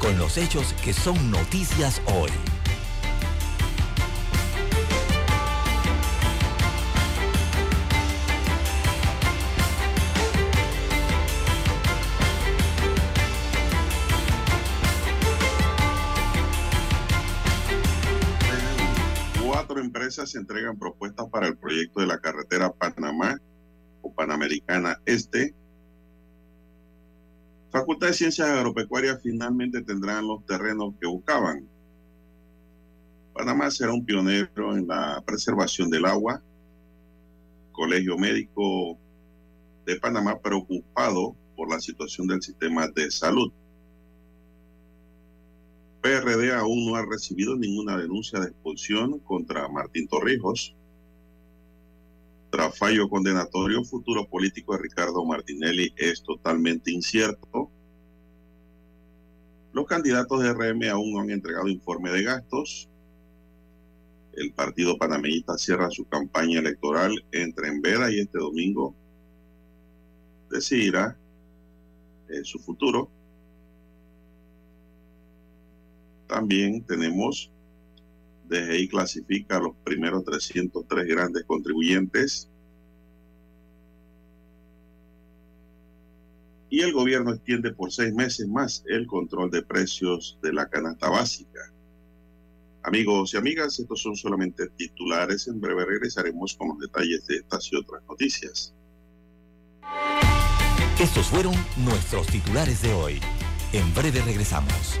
con los hechos que son noticias hoy. Cuatro empresas entregan propuestas para el proyecto de la carretera Panamá o Panamericana Este. Facultad de Ciencias Agropecuarias finalmente tendrán los terrenos que buscaban. Panamá será un pionero en la preservación del agua. Colegio Médico de Panamá preocupado por la situación del sistema de salud. PRD aún no ha recibido ninguna denuncia de expulsión contra Martín Torrijos. Tras fallo condenatorio, futuro político de Ricardo Martinelli es totalmente incierto. Los candidatos de RM aún no han entregado informe de gastos. El partido panameñista cierra su campaña electoral entre en Vera y este domingo decidirá eh, su futuro. También tenemos DGI clasifica a los primeros 303 grandes contribuyentes. Y el gobierno extiende por seis meses más el control de precios de la canasta básica. Amigos y amigas, estos son solamente titulares. En breve regresaremos con los detalles de estas y otras noticias. Estos fueron nuestros titulares de hoy. En breve regresamos.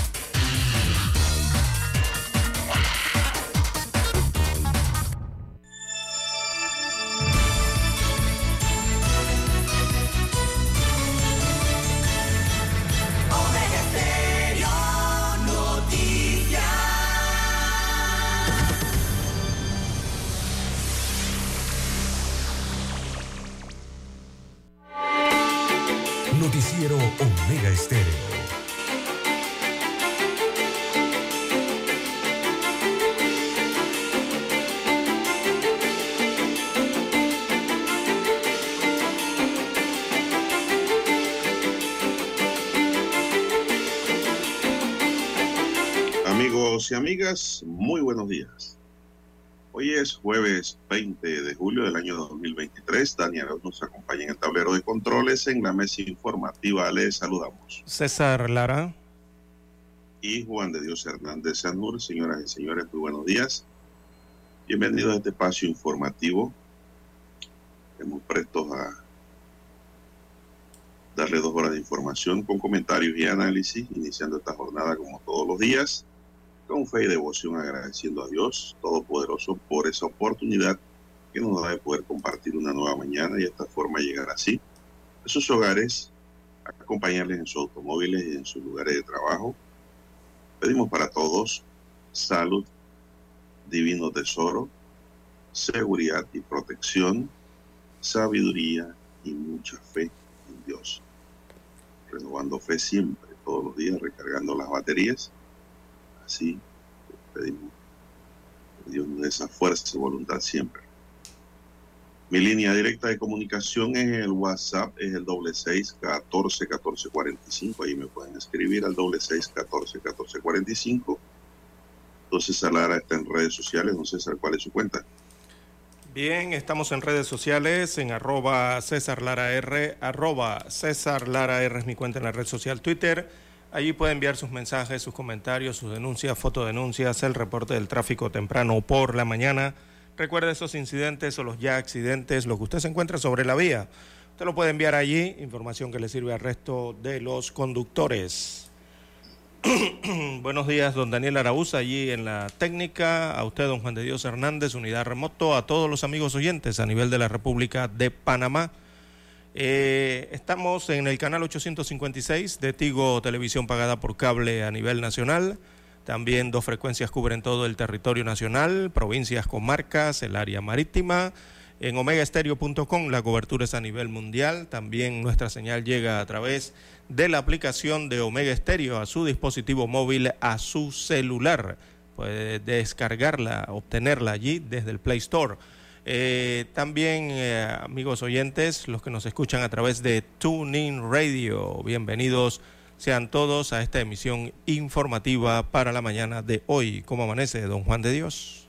Noticiero Omega Estéreo. Amigos y amigas, muy buenos días. Hoy es jueves 20 de julio del año 2023. Daniel nos acompaña en el tablero de controles. En la mesa informativa les saludamos. César Lara. Y Juan de Dios Hernández Sanur. Señoras y señores, muy buenos días. Bienvenidos a este espacio informativo. Estamos prestos a darle dos horas de información con comentarios y análisis, iniciando esta jornada como todos los días con fe y devoción agradeciendo a Dios Todopoderoso por esa oportunidad que nos da de poder compartir una nueva mañana y de esta forma llegar así a sus hogares, acompañarles en sus automóviles y en sus lugares de trabajo. Pedimos para todos salud, divino tesoro, seguridad y protección, sabiduría y mucha fe en Dios. Renovando fe siempre, todos los días, recargando las baterías así. Pedimos que Dios nos esa fuerza y voluntad siempre. Mi línea directa de comunicación en el WhatsApp es el doble seis catorce catorce cuarenta y cinco. Ahí me pueden escribir al doble seis catorce catorce cuarenta y cinco. Entonces Salara está en redes sociales. No sé cuál es su cuenta. Bien, estamos en redes sociales, en arroba César Lara R, arroba César Lara R es mi cuenta en la red social Twitter. Allí puede enviar sus mensajes, sus comentarios, sus denuncias, fotodenuncias, el reporte del tráfico temprano por la mañana. Recuerde esos incidentes o los ya accidentes, lo que usted se encuentra sobre la vía. Usted lo puede enviar allí, información que le sirve al resto de los conductores. Buenos días, don Daniel Araúz, allí en la técnica, a usted, don Juan de Dios Hernández, unidad remoto, a todos los amigos oyentes a nivel de la República de Panamá. Eh, estamos en el canal 856 de Tigo Televisión pagada por cable a nivel nacional. También dos frecuencias cubren todo el territorio nacional, provincias, comarcas, el área marítima. En omegaestereo.com la cobertura es a nivel mundial. También nuestra señal llega a través de la aplicación de Omega Stereo a su dispositivo móvil, a su celular. Puede descargarla, obtenerla allí desde el Play Store. Eh, también, eh, amigos oyentes, los que nos escuchan a través de TuneIn Radio, bienvenidos sean todos a esta emisión informativa para la mañana de hoy. ¿Cómo amanece, don Juan de Dios?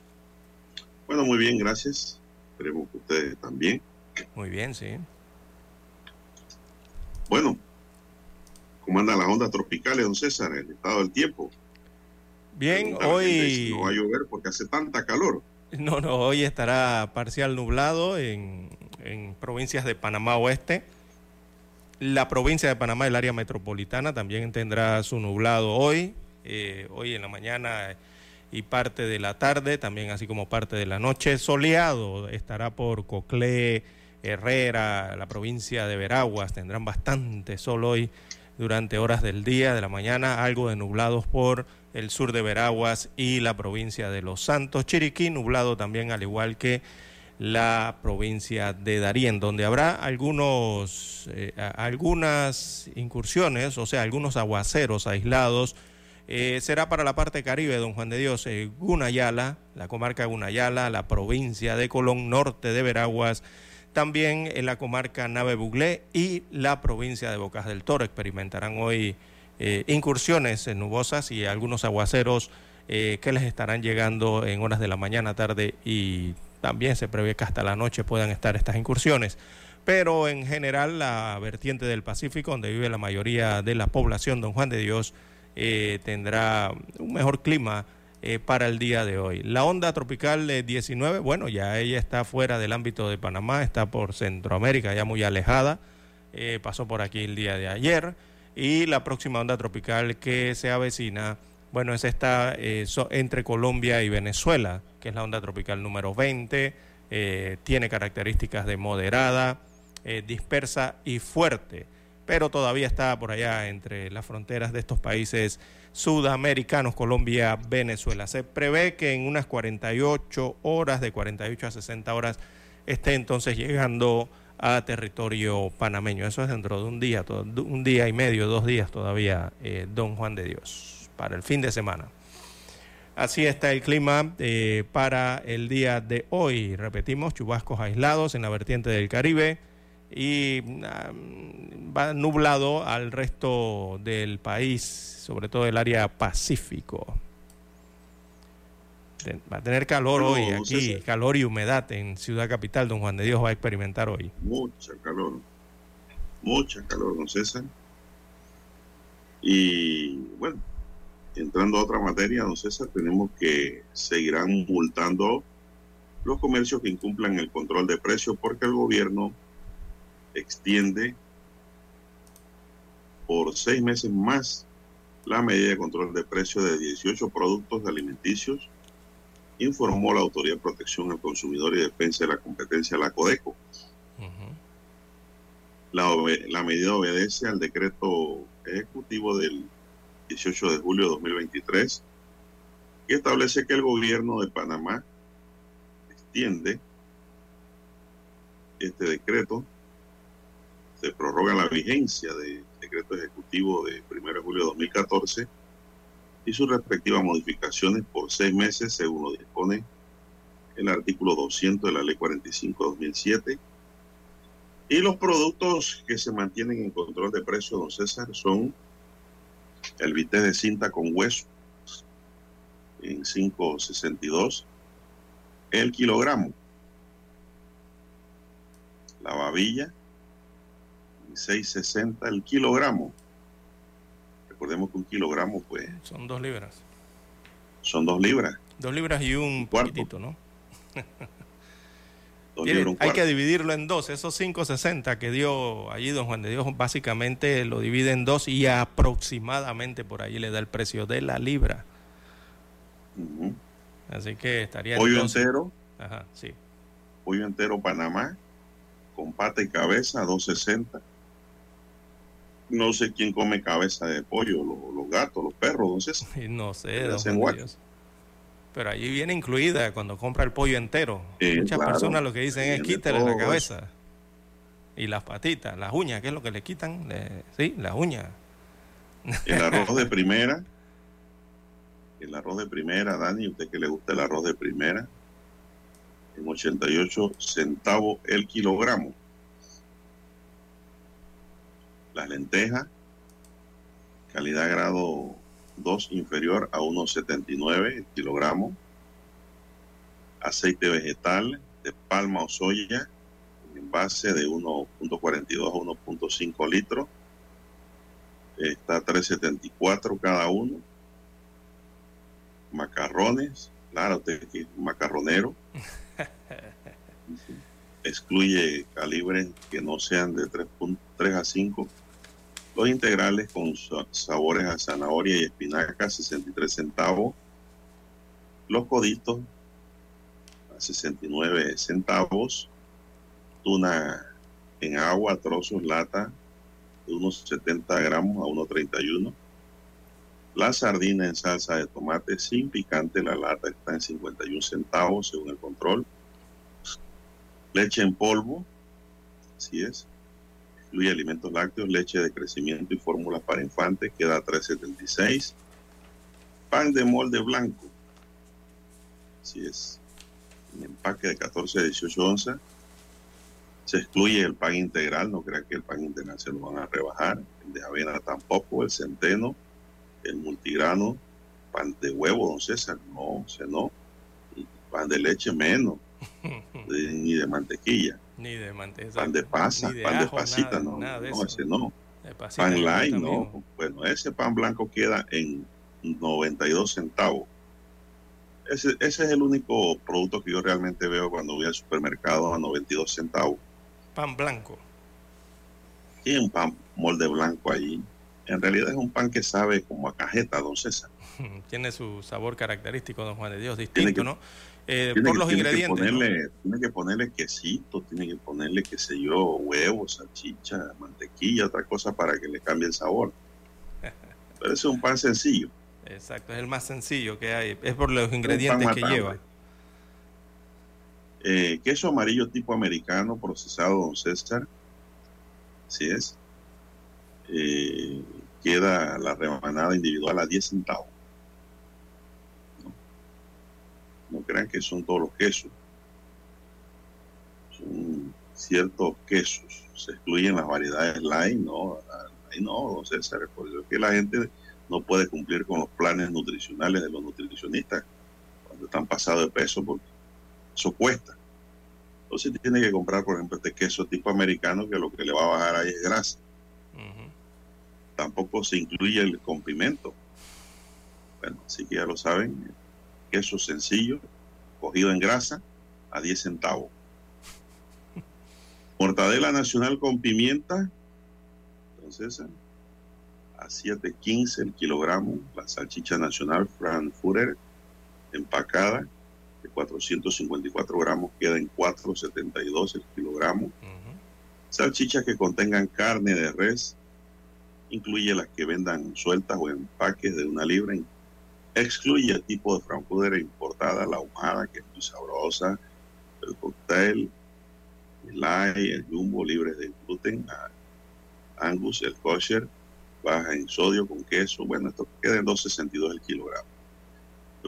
Bueno, muy bien, gracias. Esperemos que ustedes también. Muy bien, sí. Bueno, ¿cómo andan las ondas tropicales, don César, el estado del tiempo? Bien, hoy... si no va a llover porque hace tanta calor. No, no, hoy estará parcial nublado en, en provincias de Panamá Oeste. La provincia de Panamá, el área metropolitana, también tendrá su nublado hoy, eh, hoy en la mañana y parte de la tarde, también así como parte de la noche. Soleado estará por Coclé, Herrera, la provincia de Veraguas, tendrán bastante sol hoy durante horas del día, de la mañana, algo de nublados por el sur de Veraguas y la provincia de Los Santos. Chiriquí, nublado también, al igual que la provincia de Darién, donde habrá algunos, eh, algunas incursiones, o sea, algunos aguaceros aislados. Eh, será para la parte caribe, don Juan de Dios, eh, Gunayala, la comarca Gunayala, la provincia de Colón, norte de Veraguas, también en la comarca Nave Buglé y la provincia de Bocas del Toro. Experimentarán hoy eh, incursiones nubosas y algunos aguaceros eh, que les estarán llegando en horas de la mañana, tarde y también se prevé que hasta la noche puedan estar estas incursiones. Pero en general la vertiente del Pacífico, donde vive la mayoría de la población, don Juan de Dios, eh, tendrá un mejor clima eh, para el día de hoy. La onda tropical eh, 19, bueno, ya ella está fuera del ámbito de Panamá, está por Centroamérica, ya muy alejada, eh, pasó por aquí el día de ayer. Y la próxima onda tropical que se avecina, bueno, es esta eh, entre Colombia y Venezuela, que es la onda tropical número 20, eh, tiene características de moderada, dispersa y fuerte, pero todavía está por allá entre las fronteras de estos países sudamericanos, Colombia, Venezuela. Se prevé que en unas 48 horas, de 48 a 60 horas, esté entonces llegando a territorio panameño. Eso es dentro de un día, un día y medio, dos días todavía, eh, don Juan de Dios, para el fin de semana. Así está el clima eh, para el día de hoy. Repetimos, chubascos aislados en la vertiente del Caribe y ah, va nublado al resto del país, sobre todo el área Pacífico. Va a tener calor hoy aquí, César. calor y humedad en Ciudad Capital. Don Juan de Dios va a experimentar hoy. Mucha calor. Mucha calor, don César. Y bueno, entrando a otra materia, don César, tenemos que seguirán multando los comercios que incumplan el control de precios porque el gobierno extiende por seis meses más la medida de control de precios de 18 productos alimenticios, informó la Autoridad de Protección al Consumidor y Defensa de la Competencia, la CODECO. La medida obedece al decreto ejecutivo del 18 de julio de 2023 que establece que el gobierno de Panamá extiende este decreto, se prorroga la vigencia del decreto ejecutivo de 1 de julio de 2014 y sus respectivas modificaciones por seis meses, según lo dispone el artículo 200 de la Ley 45-2007. Y los productos que se mantienen en control de precio, don César, son el bistec de cinta con hueso en 5.62 el kilogramo. La babilla en 6.60 el kilogramo. Recordemos que un kilogramo, pues, Son dos libras. son dos libras. Dos libras y un Cuarto. poquitito, ¿no? Tiene- hay que dividirlo en dos. Esos 5.60 que dio allí don Juan de Dios, básicamente lo divide en dos y aproximadamente por ahí le da el precio de la libra. Así que estaría Pollo 12. entero, Ajá, sí. pollo entero Panamá, con pata y cabeza, 2.60. No sé quién come cabeza de pollo, los, los gatos, los perros, entonces. Y no sé, hacen. Pero allí viene incluida cuando compra el pollo entero. Muchas claro. personas lo que dicen es quítale la cabeza. Y las patitas, las uñas, ¿qué es lo que le quitan? Le- sí, las uñas. El arroz de primera. El arroz de primera, Dani, usted que le gusta el arroz de primera, en 88 centavos el kilogramo. Las lentejas, calidad grado 2 inferior a 1,79 el kilogramo. Aceite vegetal de palma o soya, en envase de 1.42 a 1.5 litros está 3.74 cada uno. Macarrones, claro, usted que es macarronero. Excluye calibres que no sean de 3.3 a 5. Los integrales con sa- sabores a zanahoria y espinaca, 63 centavos. Los coditos, a 69 centavos. Tuna en agua, trozos, lata, de unos 70 gramos a 1,31. La sardina en salsa de tomate sin picante, la lata está en 51 centavos según el control. Leche en polvo, así es. Incluye alimentos lácteos, leche de crecimiento y fórmulas para infantes, queda a 3,76. Pan de molde blanco, así es. En empaque de 14 a 18 onzas. Se excluye el pan integral, no crea que el pan integral se lo van a rebajar. El de avena tampoco, el centeno, el multigrano, pan de huevo, don César, no, se no. Pan de leche menos, ni de mantequilla. Ni de manteca. Pan de pasa, ni pan de ajo, pasita, nada, no, nada de no, eso. ese no. Pasita Pan también. no. Bueno, ese pan blanco queda en 92 centavos. Ese, ese es el único producto que yo realmente veo cuando voy al supermercado a 92 centavos. Pan blanco. y un pan molde blanco allí. En realidad es un pan que sabe como a cajeta, don César. Tiene su sabor característico, don Juan de Dios, distinto, que- ¿no? Eh, Tiene por que- los tiene que ingredientes. ¿no? ponerle, Tiene que ponerle quesito, tiene que ponerle, qué sé yo, huevos, salchicha, mantequilla, otra cosa para que le cambie el sabor. Pero es un pan sencillo. Exacto, es el más sencillo que hay. Es por los ingredientes que lleva. Eh, queso amarillo tipo americano procesado, don César. Así es. Eh, queda la rebanada individual a 10 centavos. No, crean que son todos los quesos. Son ciertos quesos. Se excluyen las variedades light, no. Ahí no, don César. Por eso es que la gente no puede cumplir con los planes nutricionales de los nutricionistas cuando están pasados de peso porque eso cuesta. Entonces tiene que comprar, por ejemplo, este queso tipo americano que lo que le va a bajar ahí es grasa. Tampoco se incluye el con pimento. Bueno, así que ya lo saben. Queso sencillo, cogido en grasa, a 10 centavos. Mortadela nacional con pimienta, entonces a 7.15 el kilogramo. La salchicha nacional Frankfurter empacada de 454 gramos queda en 4.72 el kilogramo. Ujú. Salchichas que contengan carne de res, incluye las que vendan sueltas o en paques de una libra. Excluye el tipo de frankfurter importada, la ahumada, que es muy sabrosa, el cocktail, el light, el jumbo, libres de gluten, angus, el kosher, baja en sodio con queso. Bueno, esto queda en 2.62 el kilogramo.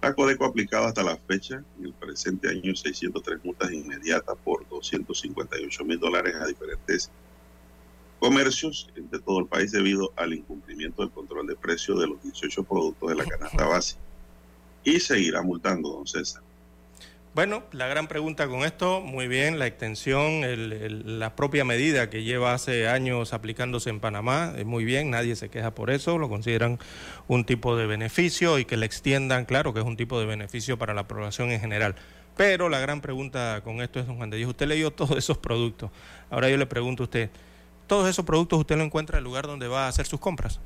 La Codeco aplicado hasta la fecha, en el presente año, 603 multas inmediatas por 258 mil dólares a diferentes comercios de todo el país debido al incumplimiento del control de precios de los 18 productos de la canasta básica. Y seguirá multando, don César. Bueno, la gran pregunta con esto, muy bien, la extensión, el, el, la propia medida que lleva hace años aplicándose en Panamá, es muy bien, nadie se queja por eso, lo consideran un tipo de beneficio y que le extiendan, claro que es un tipo de beneficio para la población en general. Pero la gran pregunta con esto es, don Juan de Dios, usted leyó todos esos productos. Ahora yo le pregunto a usted, ¿todos esos productos usted lo encuentra en el lugar donde va a hacer sus compras?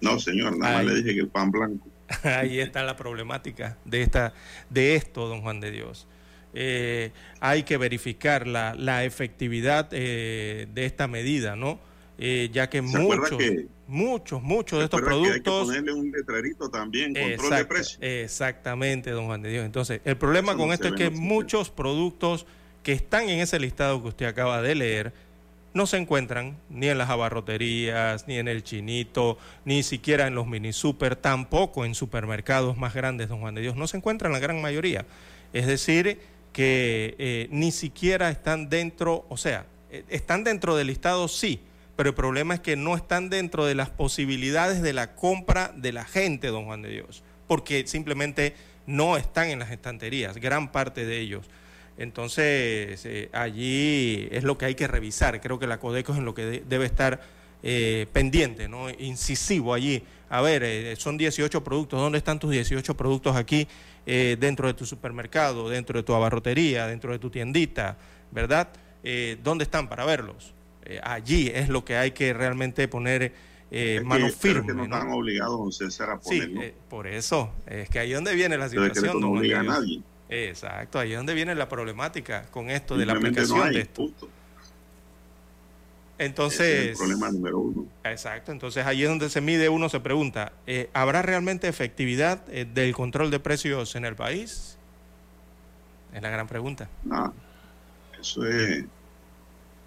No, señor, nada más le dije que el pan blanco. Ahí está la problemática de, esta, de esto, don Juan de Dios. Eh, hay que verificar la, la efectividad eh, de esta medida, ¿no? Eh, ya que muchos, que, muchos, muchos de estos productos... Que hay que ponerle un letrerito también, control de precio. Exactamente, don Juan de Dios. Entonces, el problema Eso con no esto es que muchos productos que están en ese listado que usted acaba de leer, no se encuentran ni en las abarroterías, ni en el chinito, ni siquiera en los mini super, tampoco en supermercados más grandes, don Juan de Dios, no se encuentran la gran mayoría. Es decir, que eh, ni siquiera están dentro, o sea, eh, están dentro del listado, sí, pero el problema es que no están dentro de las posibilidades de la compra de la gente, don Juan de Dios, porque simplemente no están en las estanterías, gran parte de ellos. Entonces, eh, allí es lo que hay que revisar. Creo que la Codeco es en lo que de, debe estar eh, pendiente, ¿no? incisivo allí. A ver, eh, son 18 productos. ¿Dónde están tus 18 productos aquí eh, dentro de tu supermercado, dentro de tu abarrotería, dentro de tu tiendita? ¿Verdad? Eh, ¿Dónde están para verlos? allí es lo que hay que realmente poner eh, mano firme. que no, ¿no? están obligados, César, a ponerlo. Sí, por eso. Es que ahí es donde viene la situación. no obliga a nadie. Exacto, ahí es donde viene la problemática con esto de la aplicación no hay, de esto. Punto. Entonces, Ese es el problema número uno. Exacto, entonces ahí es donde se mide, uno se pregunta, eh, ¿habrá realmente efectividad eh, del control de precios en el país? Es la gran pregunta. No, eso es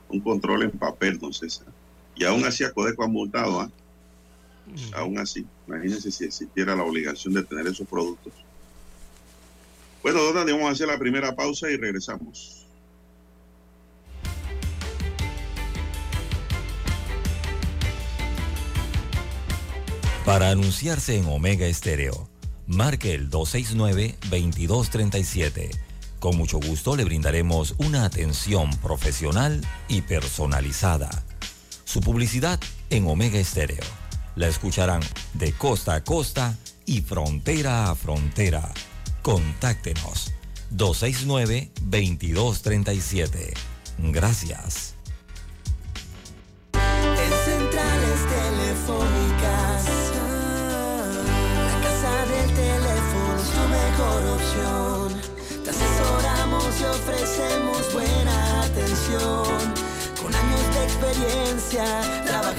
un control en papel, don César. Y aún así a Codeco ha multado, ¿eh? -huh. aún así, imagínense si existiera la obligación de tener esos productos. Bueno, Donald, vamos a hacer la primera pausa y regresamos. Para anunciarse en Omega Estéreo, marque el 269-2237. Con mucho gusto le brindaremos una atención profesional y personalizada. Su publicidad en Omega Estéreo. La escucharán de costa a costa y frontera a frontera. Contáctenos 269-2237. Gracias. En centrales telefónicas, la casa del teléfono es tu mejor opción. Te asesoramos y ofrecemos buena atención. Con años de experiencia, trabajando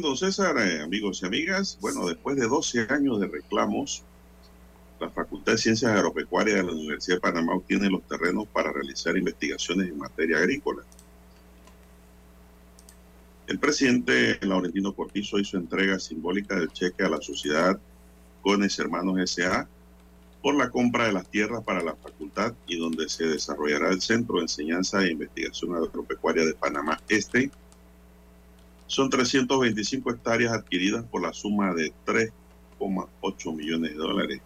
Bien, César, eh, amigos y amigas, bueno, después de 12 años de reclamos, la Facultad de Ciencias Agropecuarias de la Universidad de Panamá obtiene los terrenos para realizar investigaciones en materia agrícola. El presidente Laurentino Cortizo hizo entrega simbólica del cheque a la sociedad Cones Hermanos S.A. por la compra de las tierras para la facultad y donde se desarrollará el Centro de Enseñanza e Investigación Agropecuaria de Panamá Este. Son 325 hectáreas adquiridas por la suma de 3,8 millones de dólares.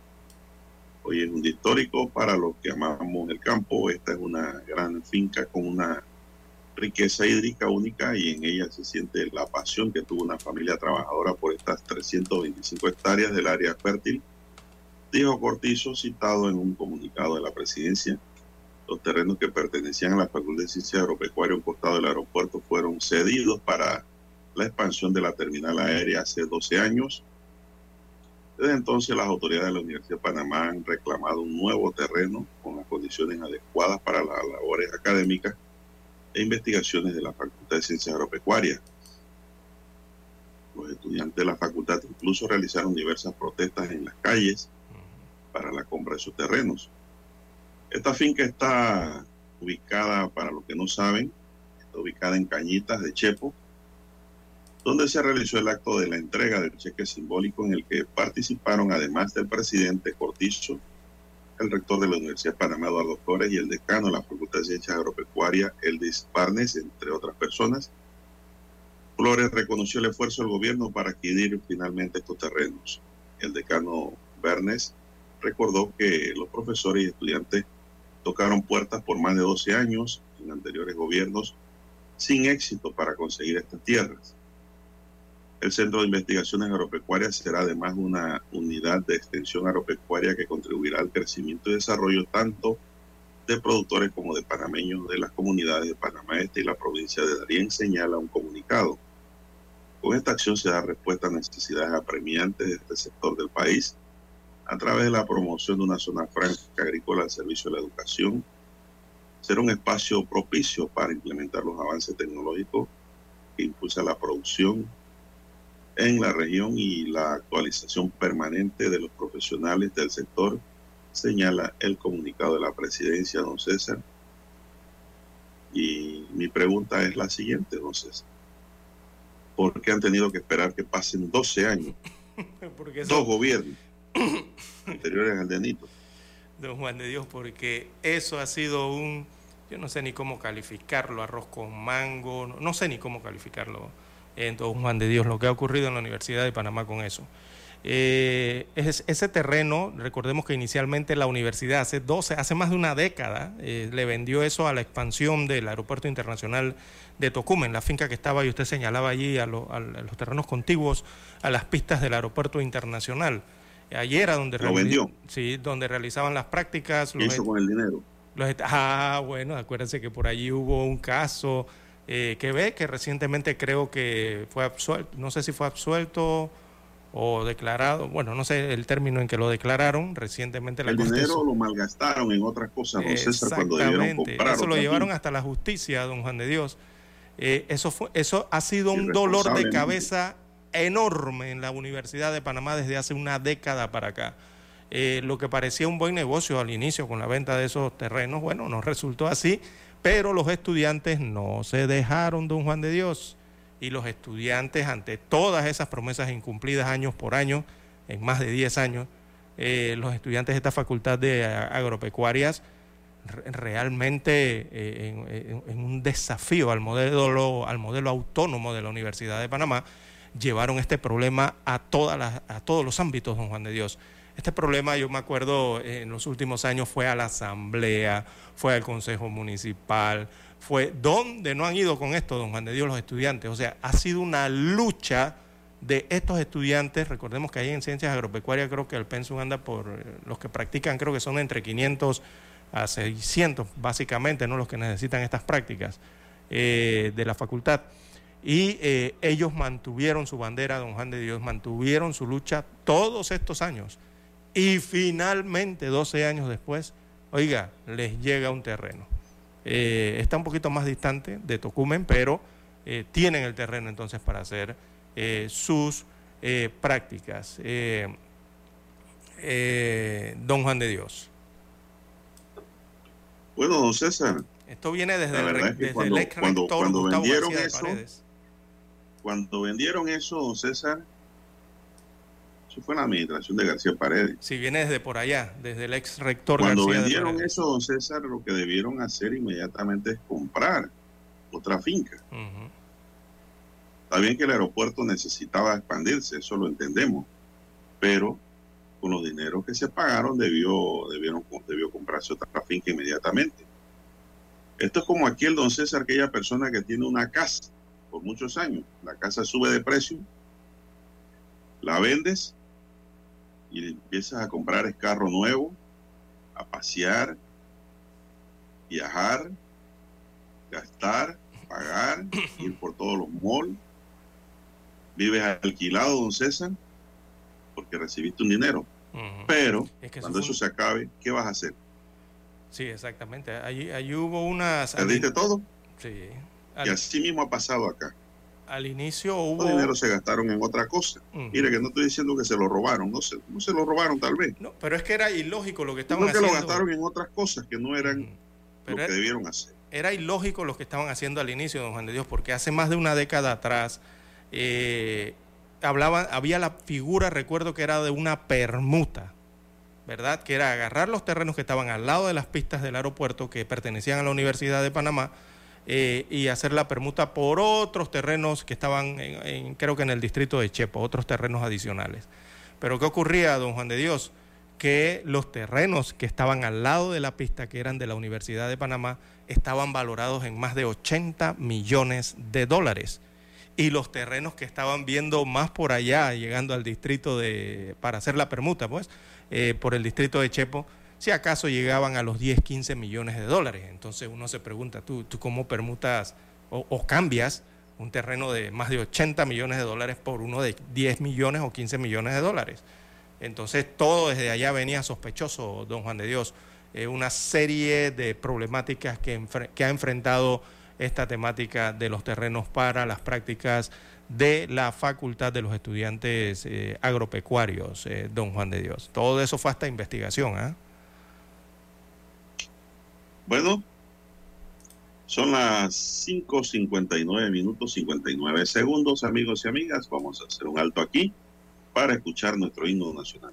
Hoy es un día histórico para los que amamos el campo. Esta es una gran finca con una riqueza hídrica única y en ella se siente la pasión que tuvo una familia trabajadora por estas 325 hectáreas del área fértil, dijo Cortizo, citado en un comunicado de la presidencia. Los terrenos que pertenecían a la Facultad de Ciencias Agropecuarias, un costado del aeropuerto, fueron cedidos para la expansión de la terminal aérea hace 12 años. Desde entonces las autoridades de la Universidad de Panamá han reclamado un nuevo terreno con las condiciones adecuadas para las labores académicas e investigaciones de la Facultad de Ciencias Agropecuarias. Los estudiantes de la facultad incluso realizaron diversas protestas en las calles para la compra de sus terrenos. Esta finca está ubicada, para los que no saben, está ubicada en Cañitas de Chepo, donde se realizó el acto de la entrega del cheque simbólico en el que participaron, además del presidente Cortizo, el rector de la Universidad de Panamá, Eduardo Flores, y el decano de la Facultad de Ciencias Agropecuarias, Eldis Barnes, entre otras personas. Flores reconoció el esfuerzo del gobierno para adquirir finalmente estos terrenos. El decano Bernes recordó que los profesores y estudiantes tocaron puertas por más de 12 años en anteriores gobiernos sin éxito para conseguir estas tierras. El Centro de Investigaciones Agropecuarias será además una unidad de extensión agropecuaria que contribuirá al crecimiento y desarrollo tanto de productores como de panameños de las comunidades de Panamá Este y la provincia de Darién, señala un comunicado. Con esta acción se da respuesta a necesidades apremiantes de este sector del país a través de la promoción de una zona franca agrícola al servicio de la educación. Será un espacio propicio para implementar los avances tecnológicos que impulsa la producción, en la región y la actualización permanente de los profesionales del sector, señala el comunicado de la presidencia, don César. Y mi pregunta es la siguiente, don César. ¿Por qué han tenido que esperar que pasen 12 años? Dos gobiernos anteriores al de Don Juan de Dios, porque eso ha sido un, yo no sé ni cómo calificarlo, arroz con mango, no, no sé ni cómo calificarlo en Don Juan de Dios, lo que ha ocurrido en la Universidad de Panamá con eso. Eh, ese terreno, recordemos que inicialmente la universidad hace 12, hace más de una década, eh, le vendió eso a la expansión del Aeropuerto Internacional de Tocumen, la finca que estaba y usted señalaba allí a, los terrenos contiguos a las pistas del Aeropuerto Internacional. Ayer era donde, lo vendió. Sí, donde realizaban las prácticas. ¿Qué hizo con el dinero? ah, bueno, acuérdense que por allí hubo un caso eh, que ve que recientemente creo que fue absuelto, no sé si fue absuelto o declarado, bueno, no sé el término en que lo declararon, recientemente El dinero lo malgastaron en otras cosas, don César, cuando debieron comprar. Eso lo llevaron hasta la justicia, don Juan de Dios. Eh, eso, fue, eso ha sido un dolor de cabeza enorme en la Universidad de Panamá desde hace una década para acá. Eh, lo que parecía un buen negocio al inicio con la venta de esos terrenos, bueno, no resultó así pero los estudiantes no se dejaron, don Juan de Dios. Y los estudiantes, ante todas esas promesas incumplidas años por año, en más de 10 años, eh, los estudiantes de esta facultad de agropecuarias realmente eh, en, un desafío al modelo, al modelo autónomo de la Universidad de Panamá, llevaron este problema a, todas a todos los ámbitos, don Juan de Dios. Este problema, yo me acuerdo, en los últimos años fue a la Asamblea, fue al Consejo Municipal, fue donde no han ido con esto, don Juan de Dios, los estudiantes. O sea, ha sido una lucha de estos estudiantes. Recordemos que ahí en Ciencias Agropecuarias creo que el pensum anda por, eh, los que practican creo que son entre 500 a 600, básicamente, ¿no? Los que necesitan estas prácticas eh, de la facultad. Y eh, ellos mantuvieron su bandera, don Juan de Dios, mantuvieron su lucha todos estos años y finalmente, 12 años después, oiga, les llega un terreno. Eh, está un poquito más distante de Tocumen, pero eh, tienen el terreno entonces para hacer eh, sus prácticas. don Juan de Dios. Bueno, don César. Esto viene desde, el, desde cuando, ex cuando, cuando vendieron eso, cuando vendieron eso, don César, eso fue en la administración de García Paredes. Sí, viene desde por allá, desde el ex rector Cuando vendieron eso, don César, lo que debieron hacer inmediatamente es comprar otra finca. Está bien que el aeropuerto necesitaba expandirse, eso lo entendemos, pero con los dineros que se pagaron debió, debieron, debió comprarse otra finca inmediatamente. Esto es como aquí el don César, aquella persona que tiene una casa por muchos años. La casa sube de precio, la vendes y empiezas a comprar el carro nuevo, a pasear, viajar, gastar, pagar, ir por todos los malls. Vives alquilado, don César, porque recibiste un dinero. Pero cuando eso se acabe, ¿qué vas a hacer? Sí, exactamente. Allí, hubo unas... ¿Perdiste todo? Sí. y así mismo ha pasado acá. Al inicio hubo... Los dinero se gastaron en otra cosa. Mire que no estoy diciendo que se lo robaron, no se, no se lo robaron tal vez. No, pero es que era ilógico lo que estaban haciendo. que lo gastaron en otras cosas que no eran lo que debieron hacer. Era ilógico lo que estaban haciendo al inicio, don Juan de Dios, porque hace más de una década atrás eh, hablaban, había la figura, recuerdo que era de una permuta ¿verdad? Que era agarrar los terrenos que estaban al lado de las pistas del aeropuerto que pertenecían a la Universidad de Panamá eh, y hacer la permuta por otros terrenos que estaban, en, creo que en el distrito de Chepo, otros terrenos adicionales. Pero ¿qué ocurría, don Juan de Dios? Que los terrenos que estaban al lado de la pista, que eran de la Universidad de Panamá, estaban valorados en más de 80 millones de dólares y los terrenos que estaban viendo más por allá, llegando al distrito de, para hacer la permuta, pues, eh, por el distrito de Chepo, si acaso llegaban a los 10, 15 millones de dólares. Entonces uno se pregunta, ¿tú, tú cómo permutas o, cambias un terreno de más de 80 millones de dólares por uno de 10 millones o 15 millones de dólares? Entonces todo desde allá venía sospechoso, don Juan de Dios, eh, una serie de problemáticas que, ha enfrentado esta temática de los terrenos para las prácticas de la Facultad de los Estudiantes eh, Agropecuarios, eh, don Juan de Dios. Todo eso fue hasta investigación. ¿ah? Bueno, son las 5.59 minutos 59 segundos, amigos y amigas. Vamos a hacer un alto aquí para escuchar nuestro himno nacional.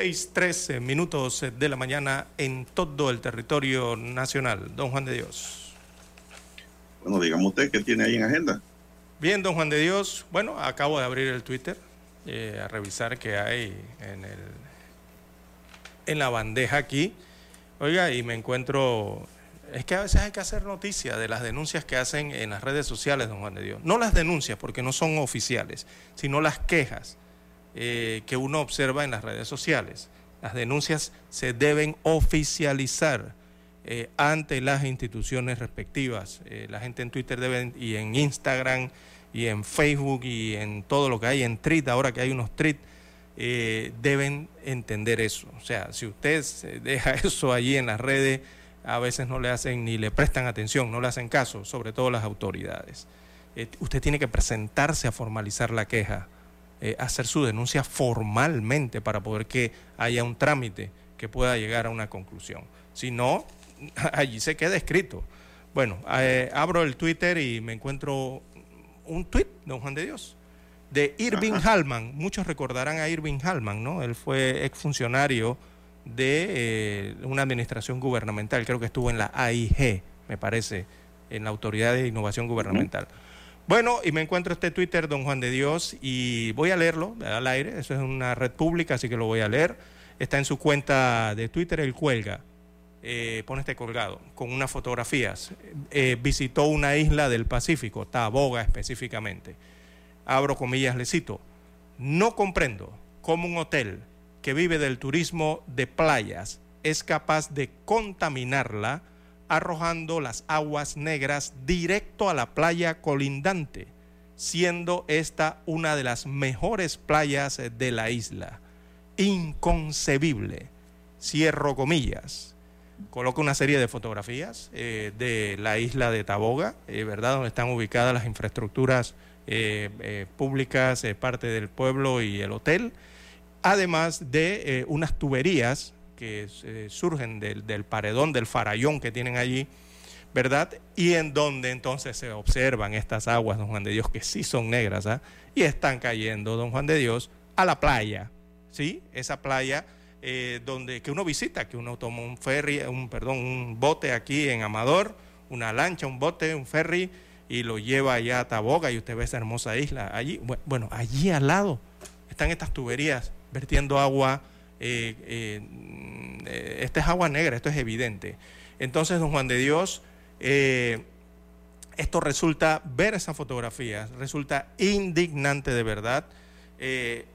6:13 minutos de la mañana en todo el territorio nacional. Don Juan de Dios. Bueno, dígame usted qué tiene ahí en agenda. Bien, don Juan de Dios. Bueno, acabo de abrir el Twitter eh, a revisar qué hay en, el, en la bandeja aquí. Oiga, y me encuentro... Es que a veces hay que hacer noticia de las denuncias que hacen en las redes sociales, don Juan de Dios. No las denuncias, porque no son oficiales, sino las quejas eh, que uno observa en las redes sociales. Las denuncias se deben oficializar eh, ante las instituciones respectivas. Eh, la gente en Twitter debe, y en Instagram, y en Facebook, y en todo lo que hay, en Tweet, ahora que hay unos Tweet, eh, deben entender eso. O sea, si usted deja eso allí en las redes, a veces no le hacen ni le prestan atención, no le hacen caso, sobre todo las autoridades. Usted tiene que presentarse a formalizar la queja, eh, hacer su denuncia formalmente para poder que haya un trámite que pueda llegar a una conclusión. Si no, allí se queda escrito. Bueno, eh, abro el Twitter y me encuentro un tweet, don Juan de Dios, de Irving Hallman. Muchos recordarán a Irving Hallman, ¿no? Él fue exfuncionario de eh, una administración gubernamental, creo que estuvo en la AIG, me parece, en la Autoridad de Innovación Gubernamental. Bueno, y me encuentro este Twitter, don Juan de Dios, y voy a leerlo al aire, eso es una red pública, así que lo voy a leer. Está en su cuenta de Twitter, el cuelga, eh, pone este colgado, con unas fotografías. Eh, visitó una isla del Pacífico, Taboga específicamente. Abro comillas, le cito. No comprendo cómo un hotel que vive del turismo de playas es capaz de contaminarla arrojando las aguas negras directo a la playa colindante, siendo esta una de las mejores playas de la isla. Inconcebible. Cierro comillas. Coloco una serie de fotografías eh, de la isla de Taboga, eh, ¿verdad? Donde están ubicadas las infraestructuras eh, públicas, parte del pueblo y el hotel además de unas tuberías que eh, surgen del, del paredón, del farallón que tienen allí, ¿verdad? Y en donde entonces se observan estas aguas, don Juan de Dios, que sí son negras, ¿ah? Y están cayendo, don Juan de Dios, a la playa, ¿sí? Esa playa eh, donde, que uno visita, que uno toma un ferry, un, perdón, un bote aquí en Amador, una lancha, un bote, un ferry, y lo lleva allá a Taboga y usted ve esa hermosa isla. Allí, bu- bueno, allí al lado están estas tuberías vertiendo agua. Eh, eh, esta es agua negra, esto es evidente. Entonces, don Juan de Dios, eh, esto resulta, ver esas fotografías, resulta indignante de verdad. Eh,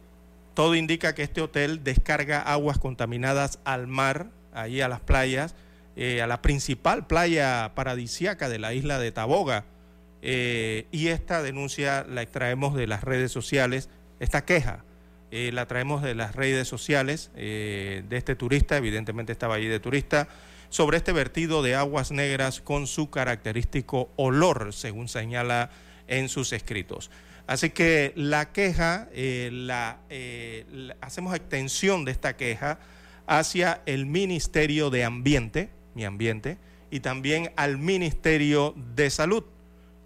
todo indica que este hotel descarga aguas contaminadas al mar, ahí a las playas, a la principal playa paradisíaca de la isla de Taboga. Y esta denuncia la extraemos de las redes sociales, esta queja eh, la traemos de las redes sociales eh, de este turista, evidentemente estaba allí de turista, sobre este vertido de aguas negras con su característico olor, según señala en sus escritos. Así que la queja, eh, la, hacemos extensión de esta queja hacia el Ministerio de Ambiente, mi ambiente, y también al Ministerio de Salud,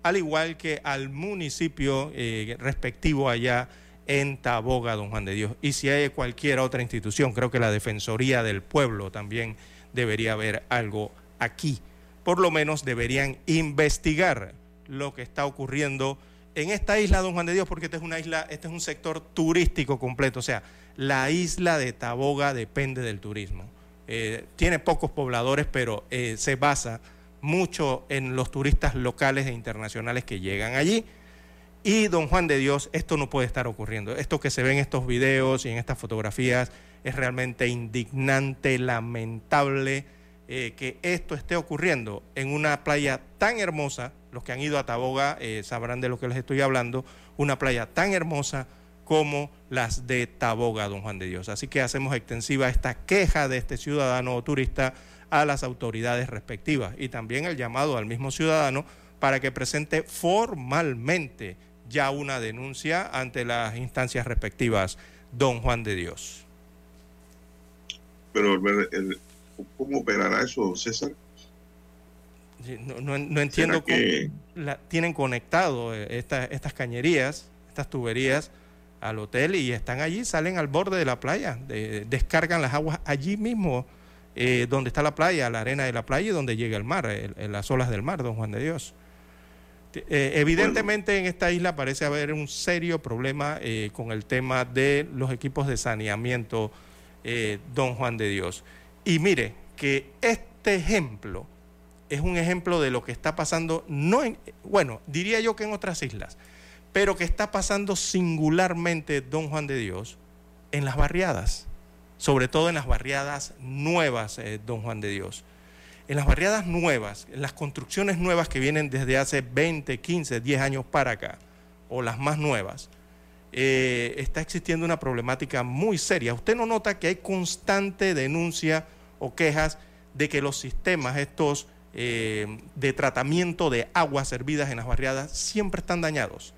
al igual que al municipio respectivo allá en Taboga, don Juan de Dios. Y si hay cualquier otra institución, creo que la Defensoría del Pueblo también debería haber algo aquí. Por lo menos deberían investigar lo que está ocurriendo en esta isla, don Juan de Dios, porque esta es una isla, este es un sector turístico completo. O sea, la isla de Taboga depende del turismo. Eh, tiene pocos pobladores, pero eh, se basa mucho en los turistas locales e internacionales que llegan allí. Y don Juan de Dios, esto no puede estar ocurriendo. Esto que se ve en estos videos y en estas fotografías es realmente indignante, lamentable eh, que esto esté ocurriendo en una playa tan hermosa. Los que han ido a Taboga eh, sabrán de lo que les estoy hablando. Una playa tan hermosa como las de Taboga, don Juan de Dios. Así que hacemos extensiva esta queja de este ciudadano o turista a las autoridades respectivas y también el llamado al mismo ciudadano para que presente formalmente ya una denuncia ante las instancias respectivas, don Juan de Dios. Pero ¿cómo operará eso, César? No, entiendo cómo la, tienen conectado eh, estas cañerías, estas tuberías al hotel y están allí, salen al borde de la playa, descargan las aguas allí mismo eh, donde está la playa, la arena de la playa y donde llega el mar, en las olas del mar, don Juan de Dios. Eh, evidentemente en esta isla parece haber un serio problema eh, con el tema de los equipos de saneamiento, don Juan de Dios. Y mire que este ejemplo es un ejemplo de lo que está pasando, no en, bueno, diría yo que en otras islas, pero que está pasando singularmente, don Juan de Dios, en las barriadas sobre todo en las barriadas nuevas, eh, don Juan de Dios. En las barriadas nuevas, en las construcciones nuevas que vienen desde hace 20, 15, 10 años para acá, o las más nuevas, eh, está existiendo una problemática muy seria. Usted no nota que hay constante denuncia o quejas de que los sistemas estos eh, de tratamiento de aguas servidas en las barriadas siempre están dañados.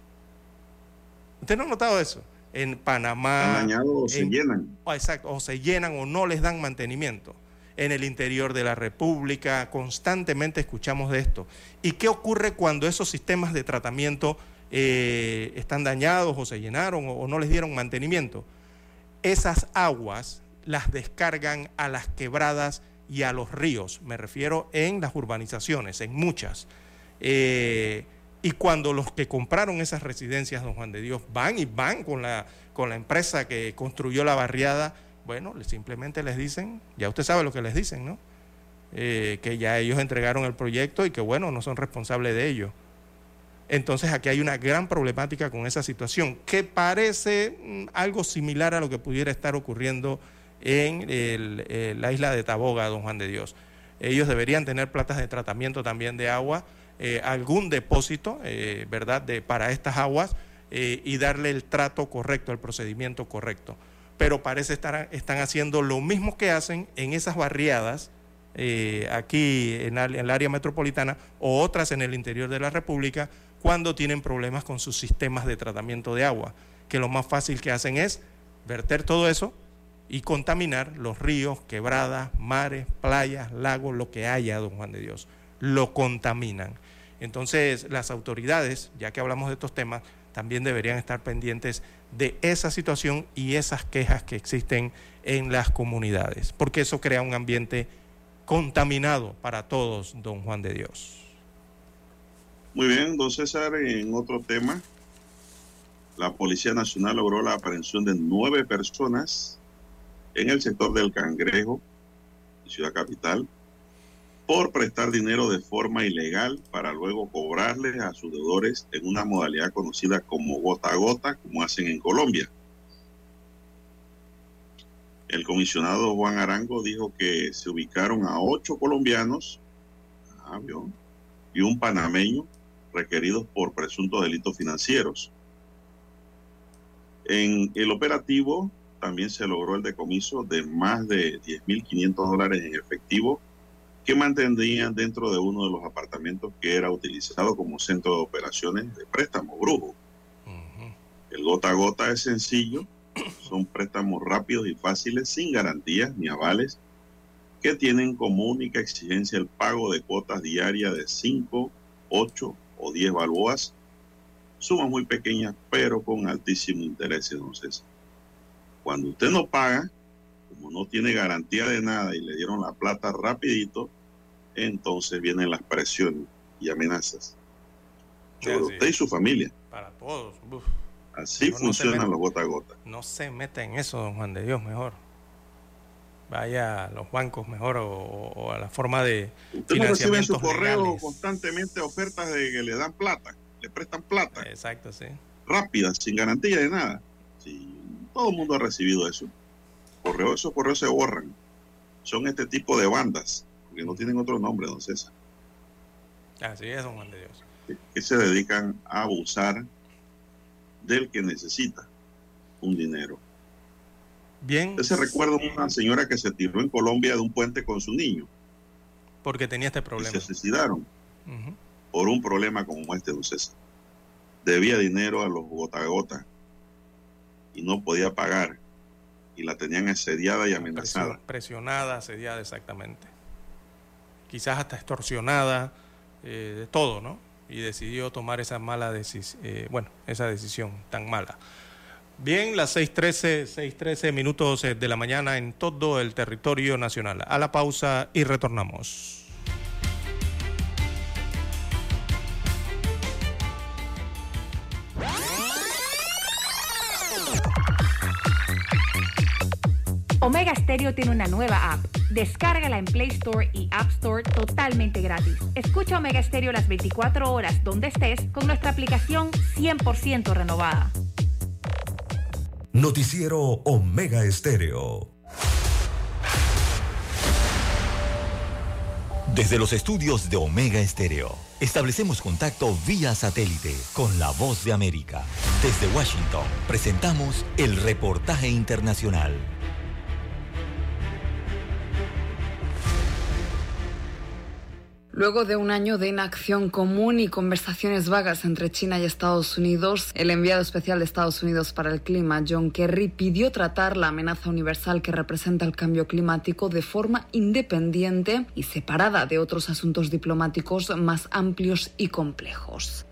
¿Usted no ha notado eso? en Panamá. o se llenan. Oh, exacto, o se llenan o no les dan mantenimiento. En el interior de la República constantemente escuchamos de esto. ¿Y qué ocurre cuando esos sistemas de tratamiento eh, están dañados o se llenaron o, no les dieron mantenimiento? Esas aguas las descargan a las quebradas y a los ríos. Me refiero en las urbanizaciones, en muchas. Eh, y cuando los que compraron esas residencias, don Juan de Dios, van y van con la, con la empresa que construyó la barriada, bueno, simplemente les dicen, ya usted sabe lo que les dicen, ¿no? Eh, que ya ellos entregaron el proyecto y que, bueno, no son responsables de ello. Entonces aquí hay una gran problemática con esa situación, que parece mm, algo similar a lo que pudiera estar ocurriendo en eh, la isla de Taboga, don Juan de Dios. Ellos deberían tener platas de tratamiento también de agua eh, algún depósito, ¿verdad?, de, para estas aguas y darle el trato correcto, el procedimiento correcto. Pero parece estar están haciendo lo mismo que hacen en esas barriadas aquí en, en el área metropolitana o otras en el interior de la República cuando tienen problemas con sus sistemas de tratamiento de agua, que lo más fácil que hacen es verter todo eso y contaminar los ríos, quebradas, mares, playas, lagos, lo que haya, don Juan de Dios, lo contaminan. Entonces, las autoridades, ya que hablamos de estos temas, también deberían estar pendientes de esa situación y esas quejas que existen en las comunidades, porque eso crea un ambiente contaminado para todos, don Juan de Dios. Muy bien, don César, en otro tema, la Policía Nacional logró la aprehensión de nueve personas en el sector del Cangrejo, Ciudad Capital, por prestar dinero de forma ilegal para luego cobrarles a sus deudores en una modalidad conocida como gota a gota, como hacen en Colombia. El comisionado Juan Arango dijo que se ubicaron a ocho colombianos ah, y un panameño requeridos por presuntos delitos financieros. En el operativo también se logró el decomiso de más de 10.500 dólares en efectivo que mantendrían dentro de uno de los apartamentos que era utilizado como centro de operaciones de préstamo brujo. El gota a gota es sencillo, son préstamos rápidos y fáciles, sin garantías ni avales, que tienen como única exigencia el pago de cuotas diarias de 5, 8 o 10 balboas, sumas muy pequeñas, pero con altísimo interés, entonces. Cuando usted no paga, como no tiene garantía de nada y le dieron la plata rapidito, entonces vienen las presiones y amenazas sobre usted y su familia. Para todos. Así funciona la gota a gota. No se meta en eso, don Juan de Dios, mejor. vaya a los bancos mejor o, a la forma de Usted no recibe en su correo constantemente ofertas de que le dan plata, le prestan plata. Exacto, sí. Rápidas, sin garantía de nada. Sí, todo el mundo ha recibido eso. Correo, esos correos se borran. Son este tipo de bandas, que no tienen otro nombre, don César. Así es, don Juan de Dios. Que se dedican a abusar del que necesita un dinero. Bien. Usted se recuerda una señora que se tiró en Colombia de un puente con su niño. Porque tenía este problema. se suicidaron por un problema como este, don César. Debía dinero a los gota a gota y no podía pagar. Y la tenían asediada y amenazada. Presionada, asediada, exactamente. Quizás hasta extorsionada, eh, de todo, ¿no? Y decidió tomar esa mala decisión, eh, bueno, esa decisión tan mala. Bien, las 6:13, 6:13 minutos eh, de la mañana en todo el territorio nacional. A la pausa y retornamos. Omega Stereo tiene una nueva app. Descárgala en Play Store y App Store totalmente gratis. Escucha Omega Stereo las 24 horas donde estés con nuestra aplicación 100% renovada. Noticiero Omega Estéreo. Desde los estudios de Omega Estéreo, establecemos contacto vía satélite con la voz de América. Desde Washington, presentamos el reportaje internacional. Luego de un año de inacción común y conversaciones vagas entre China y Estados Unidos, el enviado especial de Estados Unidos para el clima, John Kerry, pidió tratar la amenaza universal que representa el cambio climático de forma independiente y separada de otros asuntos diplomáticos más amplios y complejos.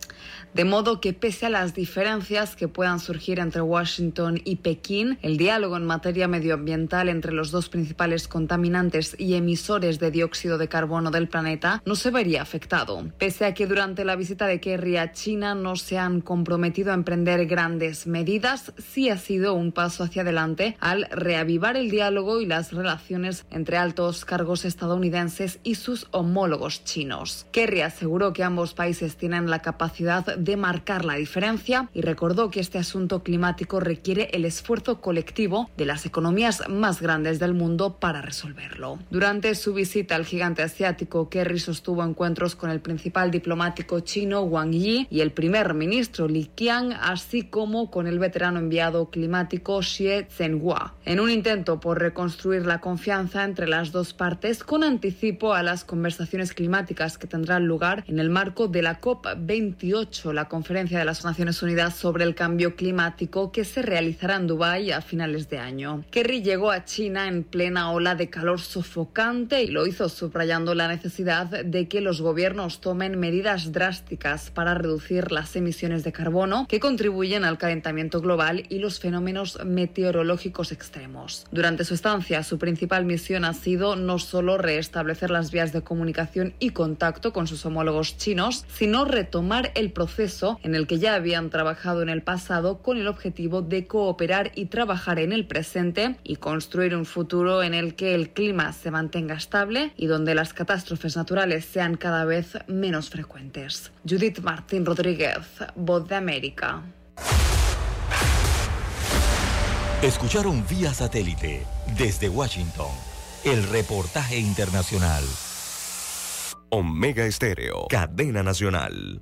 De modo que pese a las diferencias que puedan surgir entre Washington y Pekín, el diálogo en materia medioambiental entre los dos principales contaminantes y emisores de dióxido de carbono del planeta no se vería afectado. Pese a que durante la visita de Kerry a China no se han comprometido a emprender grandes medidas, sí ha sido un paso hacia adelante al reavivar el diálogo y las relaciones entre altos cargos estadounidenses y sus homólogos chinos. Kerry aseguró que ambos países tienen la capacidad de marcar la diferencia y recordó que este asunto climático requiere el esfuerzo colectivo de las economías más grandes del mundo para resolverlo. Durante su visita al gigante asiático, Kerry sostuvo encuentros con el principal diplomático chino Wang Yi y el primer ministro Li Qiang, así como con el veterano enviado climático Xie Zhenhua, en un intento por reconstruir la confianza entre las dos partes con anticipo a las conversaciones climáticas que tendrán lugar en el marco de la COP28 la conferencia de las Naciones Unidas sobre el cambio climático que se realizará en Dubái a finales de año. Kerry llegó a China en plena ola de calor sofocante y lo hizo subrayando la necesidad de que los gobiernos tomen medidas drásticas para reducir las emisiones de carbono que contribuyen al calentamiento global y los fenómenos meteorológicos extremos. Durante su estancia, su principal misión ha sido no solo restablecer las vías de comunicación y contacto con sus homólogos chinos, sino retomar el proceso en el que ya habían trabajado en el pasado con el objetivo de cooperar y trabajar en el presente y construir un futuro en el que el clima se mantenga estable y donde las catástrofes naturales sean cada vez menos frecuentes. Judith Martín Rodríguez, Voz de América. Escucharon vía satélite desde Washington el reportaje internacional. Omega Estéreo, cadena nacional.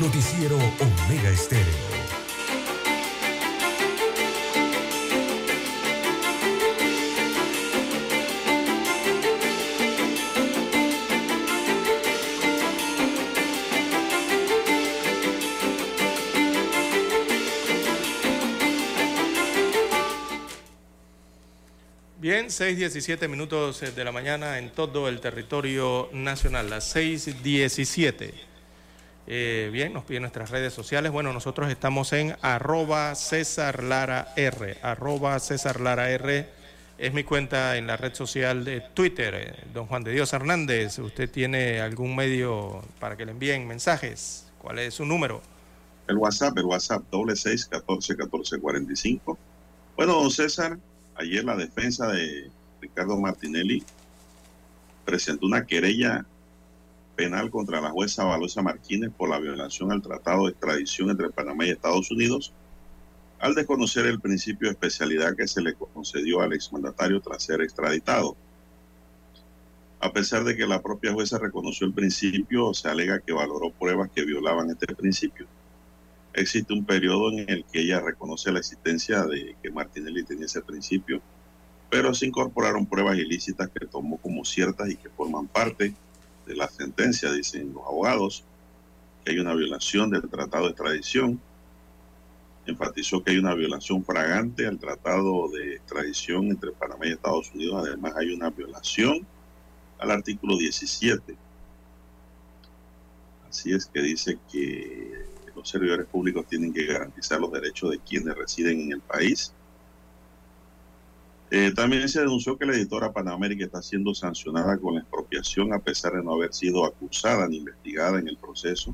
Noticiero Omega Estéreo. Bien, 6.17 minutos de la mañana en todo el territorio nacional, las 6.17. Eh, bien, nos piden nuestras redes sociales. Bueno, nosotros estamos en arroba César Lara R. Arroba César Lara R es mi cuenta en la red social de Twitter. Eh, don Juan de Dios Hernández, ¿usted tiene algún medio para que le envíen mensajes? ¿Cuál es su número? El WhatsApp, el WhatsApp, doble seis catorce catorce cuarenta y cinco. Bueno, don César, ayer la defensa de Ricardo Martinelli presentó una querella penal contra la jueza Valosa Martínez por la violación al tratado de extradición entre Panamá y Estados Unidos, al desconocer el principio de especialidad que se le concedió al exmandatario tras ser extraditado. A pesar de que la propia jueza reconoció el principio, se alega que valoró pruebas que violaban este principio. Existe un periodo en el que ella reconoce la existencia de que Martinelli tenía ese principio, pero se incorporaron pruebas ilícitas que tomó como ciertas y que forman parte de la sentencia, dicen los abogados, que hay una violación del tratado de extradición. Enfatizó que hay una violación fragante al tratado de extradición entre Panamá y Estados Unidos. Además, hay una violación al artículo 17. Así es que dice que los servidores públicos tienen que garantizar los derechos de quienes residen en el país eh, también se denunció que la editora Panamérica está siendo sancionada con la expropiación a pesar de no haber sido acusada ni investigada en el proceso.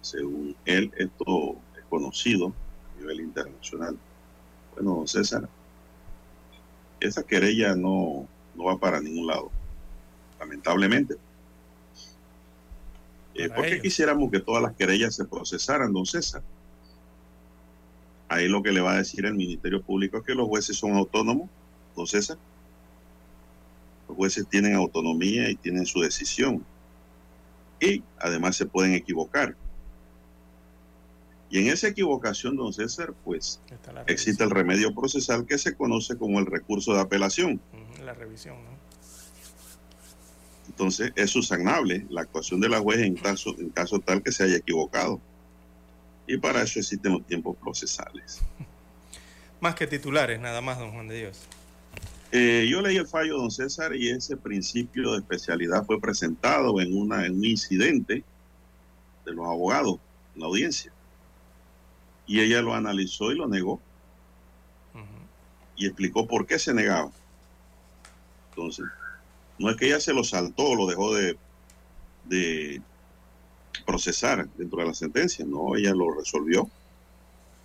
Según él, esto es conocido a nivel internacional. Bueno, César, esa querella no, no va para ningún lado, lamentablemente. Eh, ¿Por qué quisiéramos que todas las querellas se procesaran, don César? Ahí lo que le va a decir el Ministerio Público es que los jueces son autónomos don César. Los jueces tienen autonomía y tienen su decisión. Y además se pueden equivocar. Y en esa equivocación, don César, pues existe el remedio procesal que se conoce como el recurso de apelación. La revisión, ¿no? Entonces es susanable la actuación de la juez en caso, en caso tal que se haya equivocado. Y para eso existen los tiempos procesales. Más que titulares, nada más, don Juan de Dios. Eh, yo leí el fallo, don César, y ese principio de especialidad fue presentado en, una, en un incidente de los abogados en la audiencia. Y ella lo analizó y lo negó. Y explicó por qué se negaba. Entonces, no es que ella se lo saltó o lo dejó de, de procesar dentro de la sentencia, no, ella lo resolvió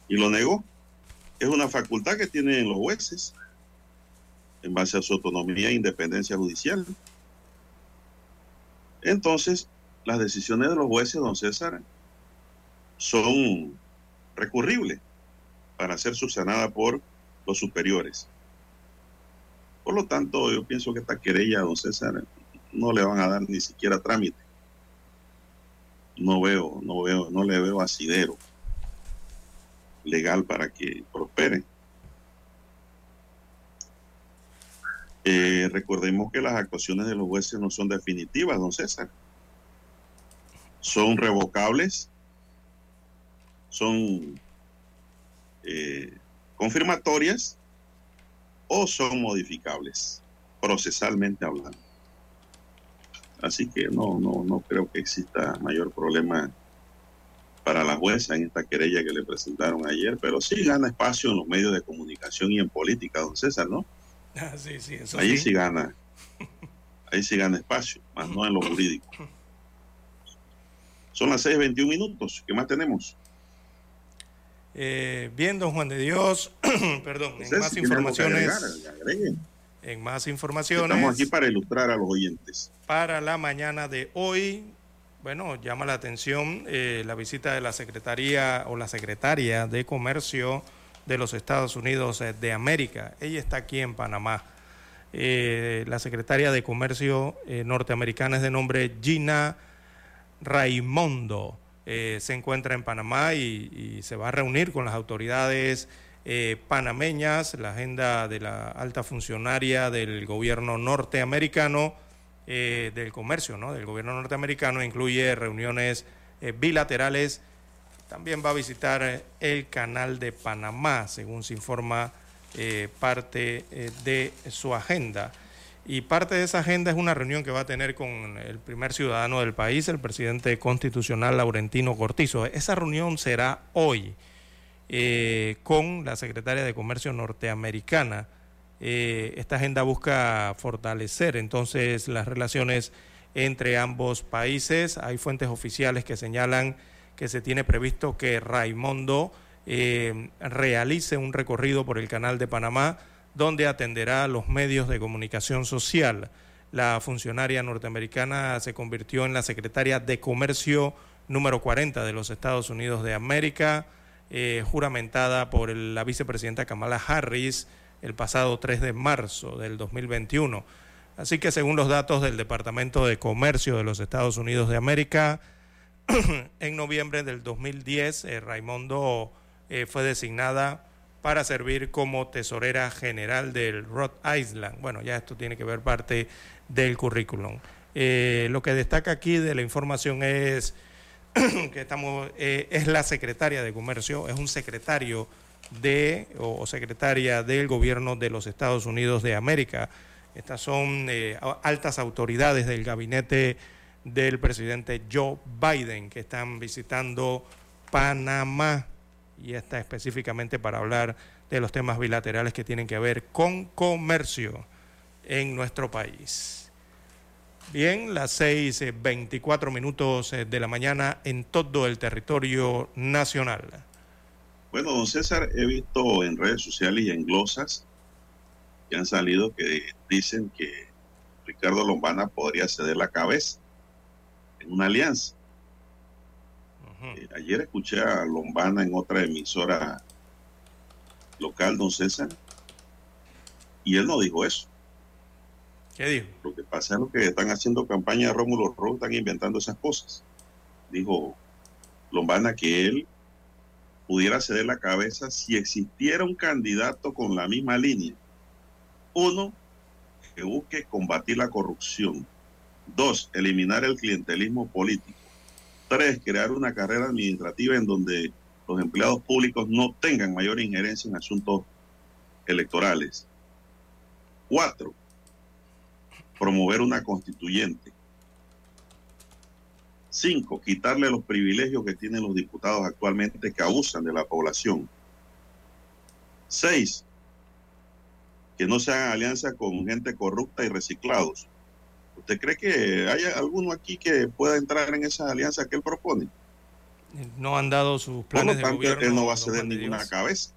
y lo negó. Es una facultad que tienen los jueces en base a su autonomía e independencia judicial. Entonces, las decisiones de los jueces, don César, son recurribles para ser subsanadas por los superiores. Por lo tanto, yo pienso que esta querella, don César, no le van a dar ni siquiera trámite. No veo, no veo, no le veo asidero legal para que prospere. Eh, recordemos que las actuaciones de los jueces no son definitivas, don César. Son revocables, son eh, confirmatorias o son modificables, procesalmente hablando. Así que no, no, no creo que exista mayor problema para la jueza en esta querella que le presentaron ayer, pero sí gana espacio en los medios de comunicación y en política, don César, ¿no? Ah, sí, sí, eso Ahí sí. gana. Ahí sí gana espacio, más no en lo jurídico. Son las 6.21 minutos. ¿Qué más tenemos? Eh, bien, don Juan de Dios, perdón, en más informaciones. en más informaciones. Estamos aquí para ilustrar a los oyentes. Para la mañana de hoy, bueno, llama la atención eh, la visita de la Secretaría o la Secretaria de Comercio de los Estados Unidos eh, de América. Ella está aquí en Panamá. Eh, la secretaria de Comercio eh, norteamericana es de nombre Gina Raimondo. se encuentra en Panamá y, se va a reunir con las autoridades panameñas. La agenda de la alta funcionaria del gobierno norteamericano, del comercio, ¿no? del gobierno norteamericano, incluye reuniones bilaterales también va a visitar eh, el canal de Panamá, según se informa eh, parte eh, de su agenda. Y parte de esa agenda es una reunión que va a tener con el primer ciudadano del país, el presidente constitucional Laurentino Cortizo. Esa reunión será hoy con la secretaria de Comercio norteamericana. esta agenda busca fortalecer entonces las relaciones entre ambos países. Hay fuentes oficiales que señalan que se tiene previsto que Raimondo eh, realice un recorrido por el Canal de Panamá donde atenderá a los medios de comunicación social. La funcionaria norteamericana se convirtió en la secretaria de Comercio número 40 de los Estados Unidos de América, eh, juramentada por la vicepresidenta Kamala Harris el pasado 3 de marzo del 2021. Así que según los datos del Departamento de Comercio de los Estados Unidos de América, en noviembre del 2010, eh, Raimondo eh, fue designada para servir como tesorera general del Rhode Island. Bueno, ya esto tiene que ver parte del currículum. Eh, lo que destaca aquí de la información es que estamos, es la secretaria de Comercio, es un secretario de o secretaria del gobierno de los Estados Unidos de América. Estas son eh, altas autoridades del gabinete del presidente Joe Biden que están visitando Panamá y está específicamente para hablar de los temas bilaterales que tienen que ver con comercio en nuestro país. Bien, las 6.24 eh, minutos eh, de la mañana en todo el territorio nacional. Bueno, don César, he visto en redes sociales y en glosas que han salido que dicen que Ricardo Lombana podría ceder la cabeza en una alianza. Eh, ayer escuché a Lombana en otra emisora local, don César, y él no dijo eso. ¿Qué dijo? Lo que pasa es lo que están haciendo campaña de Rómulo Rojo, están inventando esas cosas. Dijo Lombana que él pudiera ceder la cabeza si existiera un candidato con la misma línea uno, que busque combatir la corrupción. Dos, eliminar el clientelismo político. Tres, crear una carrera administrativa en donde los empleados públicos no tengan mayor injerencia en asuntos electorales. Cuatro, promover una constituyente. Cinco, quitarle los privilegios que tienen los diputados actualmente que abusan de la población. Seis, que no se hagan alianza con gente corrupta y reciclados. ¿Usted cree que hay alguno aquí que pueda entrar en esa alianza que él propone? No han dado sus planes Por lo tanto, Él no va a ceder ninguna cabeza.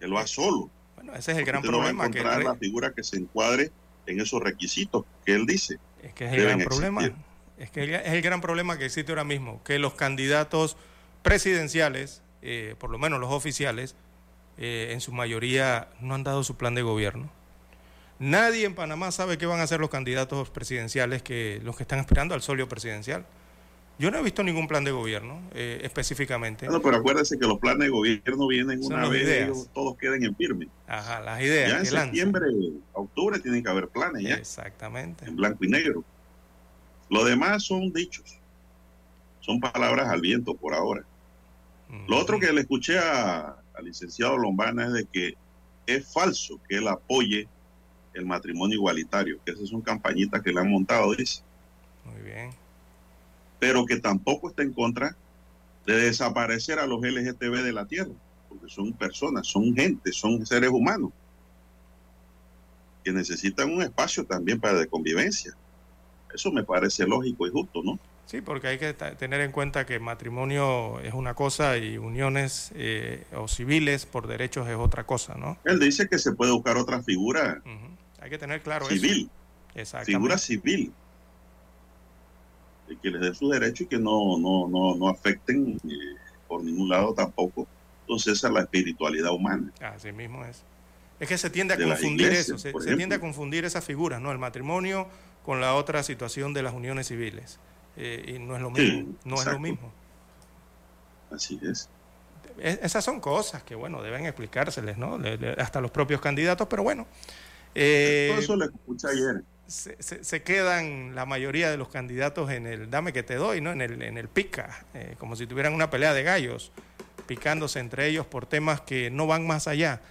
Él va solo. Bueno, ese es el gran problema. No va a encontrar que la figura que se encuadre en esos requisitos que él dice. Es que es el gran problema. Es que es el gran problema que existe ahora mismo, que los candidatos presidenciales, eh, por lo menos los oficiales, eh, en su mayoría no han dado su plan de gobierno. Nadie en Panamá sabe qué van a hacer los candidatos presidenciales que los que están esperando al solio presidencial. Yo no he visto ningún plan de gobierno eh, específicamente. Bueno, pero acuérdense que los planes de gobierno vienen una vez y todos queden en firme. Ajá, las ideas. Ya en septiembre, octubre tienen que haber planes ya. Exactamente. En blanco y negro. Lo demás son dichos. Son palabras al viento por ahora. Lo otro que le escuché a, al licenciado Lombana es de que es falso que él apoye el matrimonio igualitario, que esas son campañitas que le han montado, dice. Muy bien. Pero que tampoco está en contra de desaparecer a los LGTB de la tierra, porque son personas, son gente, son seres humanos, que necesitan un espacio también para de convivencia. Eso me parece lógico y justo, ¿no? Sí, porque hay que tener en cuenta que matrimonio es una cosa y uniones eh, o civiles por derechos es otra cosa, ¿no? Él dice que se puede buscar otra figura. Hay que tener claro civil, eso. Figura civil. Que les dé su derecho y que no, no, no, no afecten eh, por ningún lado tampoco. Entonces, esa es la espiritualidad humana. Así mismo es. Es que se tiende a confundir eso, se, se tiende a confundir esas figuras, ¿no? El matrimonio con la otra situación de las uniones civiles. Eh, y no es lo mismo. no es lo mismo. Así es. Esas son cosas que, bueno, deben explicárseles, ¿no? hasta los propios candidatos, pero bueno. Eh, eso lo escuché ayer. Se, quedan la mayoría de los candidatos en el dame que te doy, ¿no? En el, en el pica, eh, como si tuvieran una pelea de gallos, picándose entre ellos por temas que no van más allá.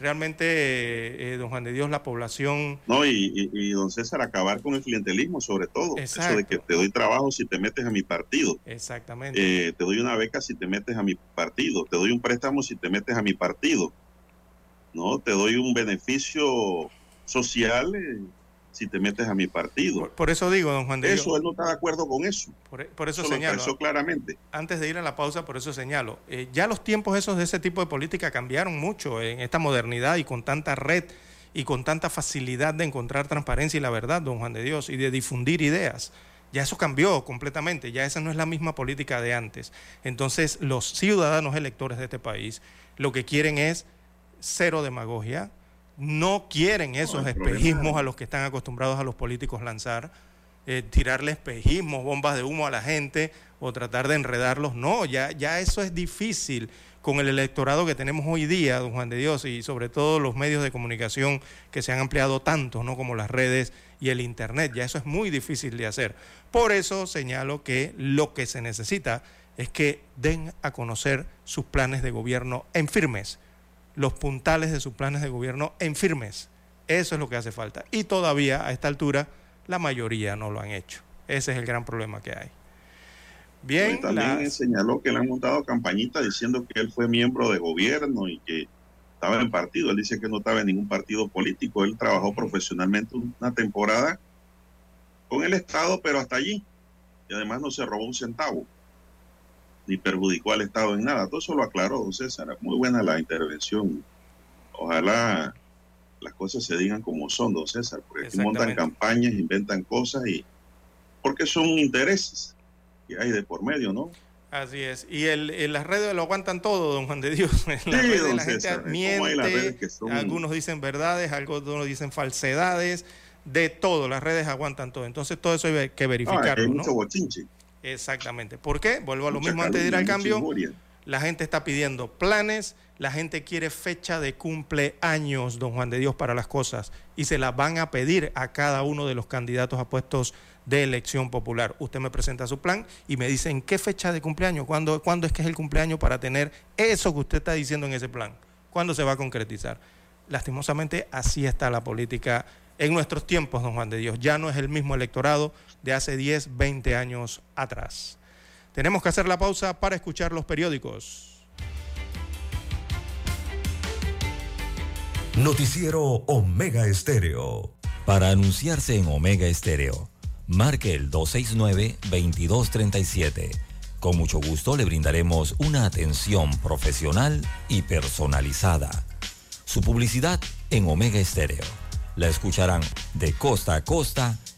realmente, eh, don Juan de Dios, la población... No, y, don César, acabar con el clientelismo sobre todo. Eso de que te doy trabajo si te metes a mi partido. Exactamente. Te doy una beca si te metes a mi partido. Te doy un préstamo si te metes a mi partido. No, te doy un beneficio social eh, si te metes a mi partido. Por, eso digo, don Juan de Dios. Eso, él no está de acuerdo con eso. Por, eso, señalo. Eso claramente. Antes de ir a la pausa, por eso señalo. Eh, ya los tiempos esos de ese tipo de política cambiaron mucho en esta modernidad y con tanta red y con tanta facilidad de encontrar transparencia y la verdad, don Juan de Dios, y de difundir ideas. Ya eso cambió completamente, ya esa no es la misma política de antes. Entonces, los ciudadanos electores de este país lo que quieren es cero demagogia, no quieren esos espejismos a los que están acostumbrados a los políticos lanzar, eh, tirarle espejismos, bombas de humo a la gente o tratar de enredarlos. No, ya, ya eso es difícil con el electorado que tenemos hoy día, don Juan de Dios, y sobre todo los medios de comunicación que se han ampliado tanto, ¿no? como las redes y el Internet. Ya eso es muy difícil de hacer. Por eso señalo que lo que se necesita es que den a conocer sus planes de gobierno en firmes los puntales de sus planes de gobierno en firmes. Eso es lo que hace falta. Y todavía a esta altura la mayoría no lo han hecho. Ese es el gran problema que hay. Bien. también señaló que le han montado campañita diciendo que él fue miembro de gobierno y que estaba en partido. Él dice que no estaba en ningún partido político. Él trabajó profesionalmente una temporada con el Estado, pero hasta allí. Y además no se robó un centavo ni perjudicó al Estado en nada. Todo eso lo aclaró don César. Muy buena la intervención. Ojalá las cosas se digan como son, don César, porque aquí montan campañas, inventan cosas y porque son intereses que hay de por medio, ¿no? Así es. Y el, en las redes lo aguantan todo, don Juan de Dios. En las redes la gente miente, algunos dicen verdades, algunos dicen falsedades, de todo. Las redes aguantan todo. Entonces todo eso hay que verificarlo. hay mucho bochinche. Exactamente. ¿Por qué? Vuelvo a lo mismo antes de ir al cambio. La gente está pidiendo planes, la gente quiere fecha de cumpleaños, don Juan de Dios, para las cosas, y se las van a pedir a cada uno de los candidatos a puestos de elección popular. Usted me presenta su plan y me dice en qué fecha de cumpleaños, cuándo, cuándo es que es el cumpleaños para tener eso que usted está diciendo en ese plan, cuándo se va a concretizar. Lastimosamente, así está la política en nuestros tiempos, don Juan de Dios. Ya no es el mismo electorado de hace 10, 20 años atrás. Tenemos que hacer la pausa para escuchar los periódicos. Noticiero Omega Estéreo. Para anunciarse en Omega Estéreo, marque el 269-2237. Con mucho gusto le brindaremos una atención profesional y personalizada. Su publicidad en Omega Estéreo la escucharán de costa a costa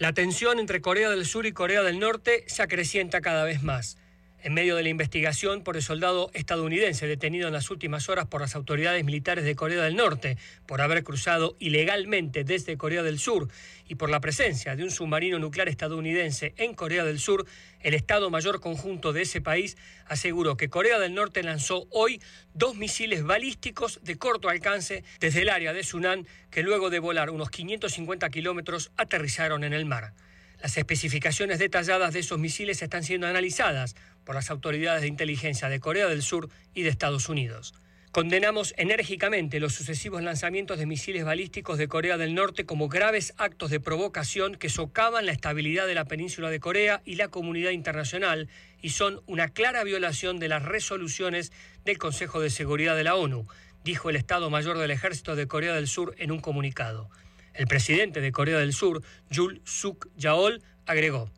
La tensión entre Corea del Sur y Corea del Norte se acrecienta cada vez más. En medio de la investigación por el soldado estadounidense detenido en las últimas horas por las autoridades militares de Corea del Norte por haber cruzado ilegalmente desde Corea del Sur y por la presencia de un submarino nuclear estadounidense en Corea del Sur, el Estado Mayor Conjunto de ese país aseguró que Corea del Norte lanzó hoy dos misiles balísticos de corto alcance desde el área de Sunan que luego de volar unos 550 kilómetros aterrizaron en el mar. Las especificaciones detalladas de esos misiles están siendo analizadas por las autoridades de inteligencia de Corea del Sur y de Estados Unidos. Condenamos enérgicamente los sucesivos lanzamientos de misiles balísticos de Corea del Norte como graves actos de provocación que socavan la estabilidad de la península de Corea y la comunidad internacional y son una clara violación de las resoluciones del Consejo de Seguridad de la ONU, dijo el Estado Mayor del Ejército de Corea del Sur en un comunicado. El presidente de Corea del Sur, Jul Suk Yaol, agregó.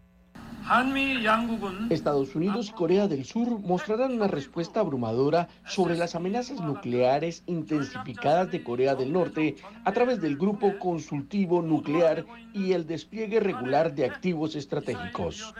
Estados Unidos y Corea del Sur mostrarán una respuesta abrumadora sobre las amenazas nucleares intensificadas de Corea del Norte a través del Grupo Consultivo Nuclear y el despliegue regular de activos estratégicos.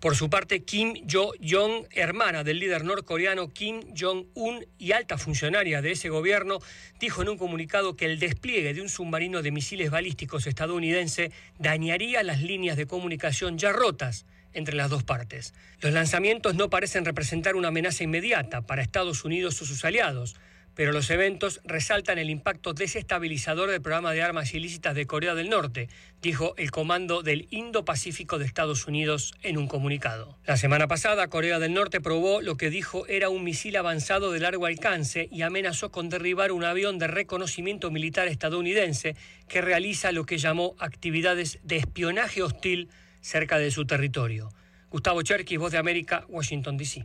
Por su parte, Kim Jo-jong, hermana del líder norcoreano Kim Jong-un y alta funcionaria de ese gobierno, dijo en un comunicado que el despliegue de un submarino de misiles balísticos estadounidense dañaría las líneas de comunicación ya rotas entre las dos partes. Los lanzamientos no parecen representar una amenaza inmediata para Estados Unidos o sus aliados, pero los eventos resaltan el impacto desestabilizador del programa de armas ilícitas de Corea del Norte, dijo el Comando del Indo-Pacífico de Estados Unidos en un comunicado. La semana pasada, Corea del Norte probó lo que dijo era un misil avanzado de largo alcance y amenazó con derribar un avión de reconocimiento militar estadounidense que realiza lo que llamó actividades de espionaje hostil cerca de su territorio. Gustavo Cherky, Voz de América, Washington, D.C.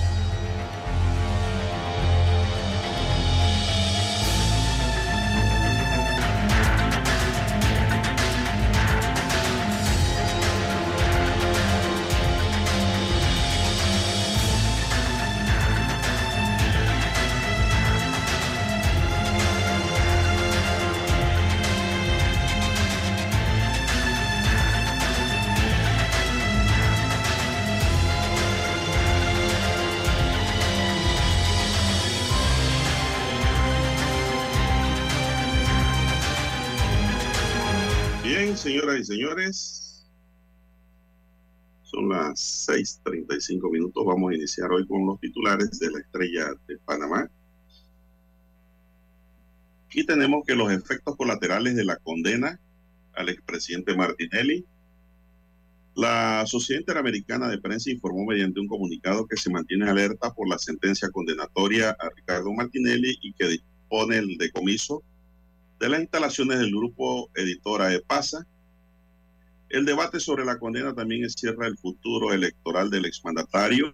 6:35 minutos. Vamos a iniciar hoy con los titulares de la estrella de Panamá. Aquí tenemos que los efectos colaterales de la condena al expresidente Martinelli. La Sociedad Interamericana de Prensa informó mediante un comunicado que se mantiene alerta por la sentencia condenatoria a Ricardo Martinelli y que dispone el decomiso de las instalaciones del grupo editora EPASA. El debate sobre la condena también encierra el futuro electoral del exmandatario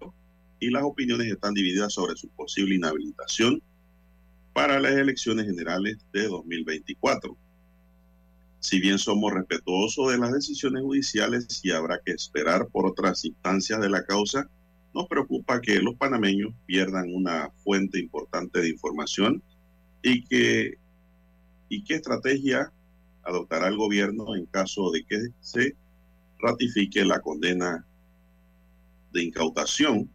y las opiniones están divididas sobre su posible inhabilitación para las elecciones generales de 2024. Si bien somos respetuosos de las decisiones judiciales y habrá que esperar por otras instancias de la causa, nos preocupa que los panameños pierdan una fuente importante de información y que y qué estrategia adoptará el gobierno en caso de que se ratifique la condena de incautación.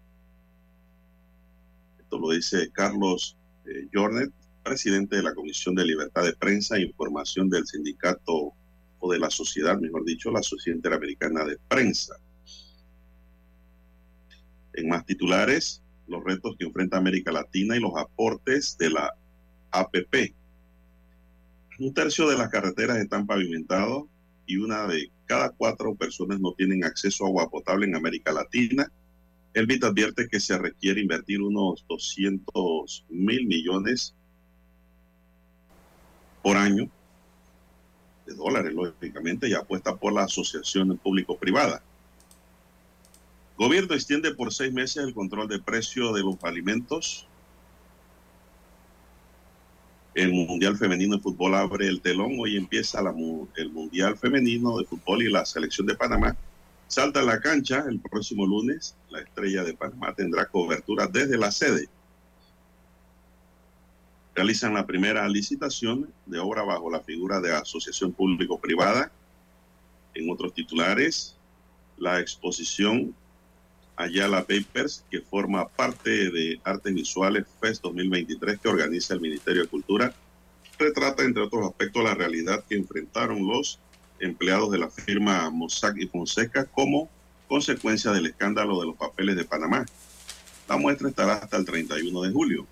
Esto lo dice Carlos eh, Jornet, presidente de la Comisión de Libertad de Prensa e Información del sindicato o de la sociedad, mejor dicho, la Sociedad Interamericana de Prensa. En más titulares, los retos que enfrenta América Latina y los aportes de la APP. Un tercio de las carreteras están pavimentadas y una de cada cuatro personas no tienen acceso a agua potable en América Latina. El BIT advierte que se requiere invertir unos 200 mil millones por año de dólares, lógicamente, y apuesta por la asociación público-privada. Gobierno extiende por seis meses el control de precio de los alimentos el Mundial Femenino de Fútbol abre el telón. Hoy empieza el Mundial Femenino de Fútbol y la selección de Panamá salta a la cancha el próximo lunes. La estrella de Panamá tendrá cobertura desde la sede. Realizan la primera licitación de obra bajo la figura de asociación público-privada. En otros titulares, la exposición Ayala Papers, que forma parte de Artes Visuales FES 2023 que organiza el Ministerio de Cultura, retrata, entre otros aspectos, la realidad que enfrentaron los empleados de la firma Mossack y Fonseca como consecuencia del escándalo de los papeles de Panamá. La muestra estará hasta el 31 de julio.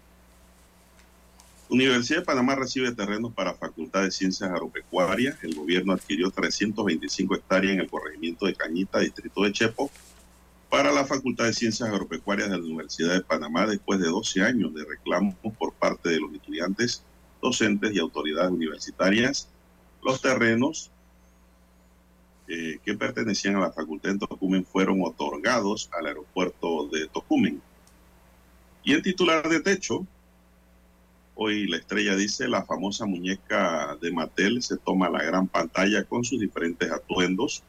Universidad de Panamá recibe terrenos para Facultad de Ciencias Agropecuarias. El gobierno adquirió 325 hectáreas en el corregimiento de Cañita, distrito de Chepo, para la Facultad de Ciencias Agropecuarias de la Universidad de Panamá después de 12 años de reclamos por parte de los estudiantes, docentes y autoridades universitarias. Los terrenos eh, que pertenecían a la Facultad de Tocumen fueron otorgados al aeropuerto de Tocumen. Y el titular de techo, hoy la estrella dice, la famosa muñeca de Mattel se toma la gran pantalla con sus diferentes atuendos.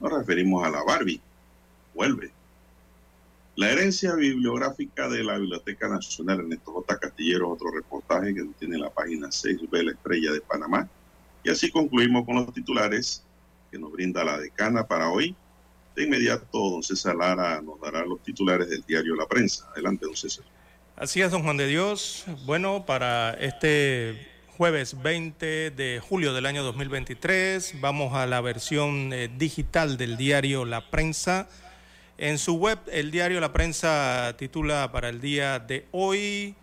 Nos referimos a la Barbie. Vuelve. La herencia bibliográfica de la Biblioteca Nacional Ernesto J. Castillero, otro reportaje que tiene la página 6 de la estrella de Panamá. Y así concluimos con los titulares que nos brinda la decana para hoy. De inmediato, don César Lara nos dará los titulares del diario La Prensa. Adelante, don César. Así es, don Juan de Dios. Bueno, para este jueves 20 de julio del año 2023 vamos a la versión eh, digital del diario La Prensa. En su web, el diario La Prensa titula para el día de hoy,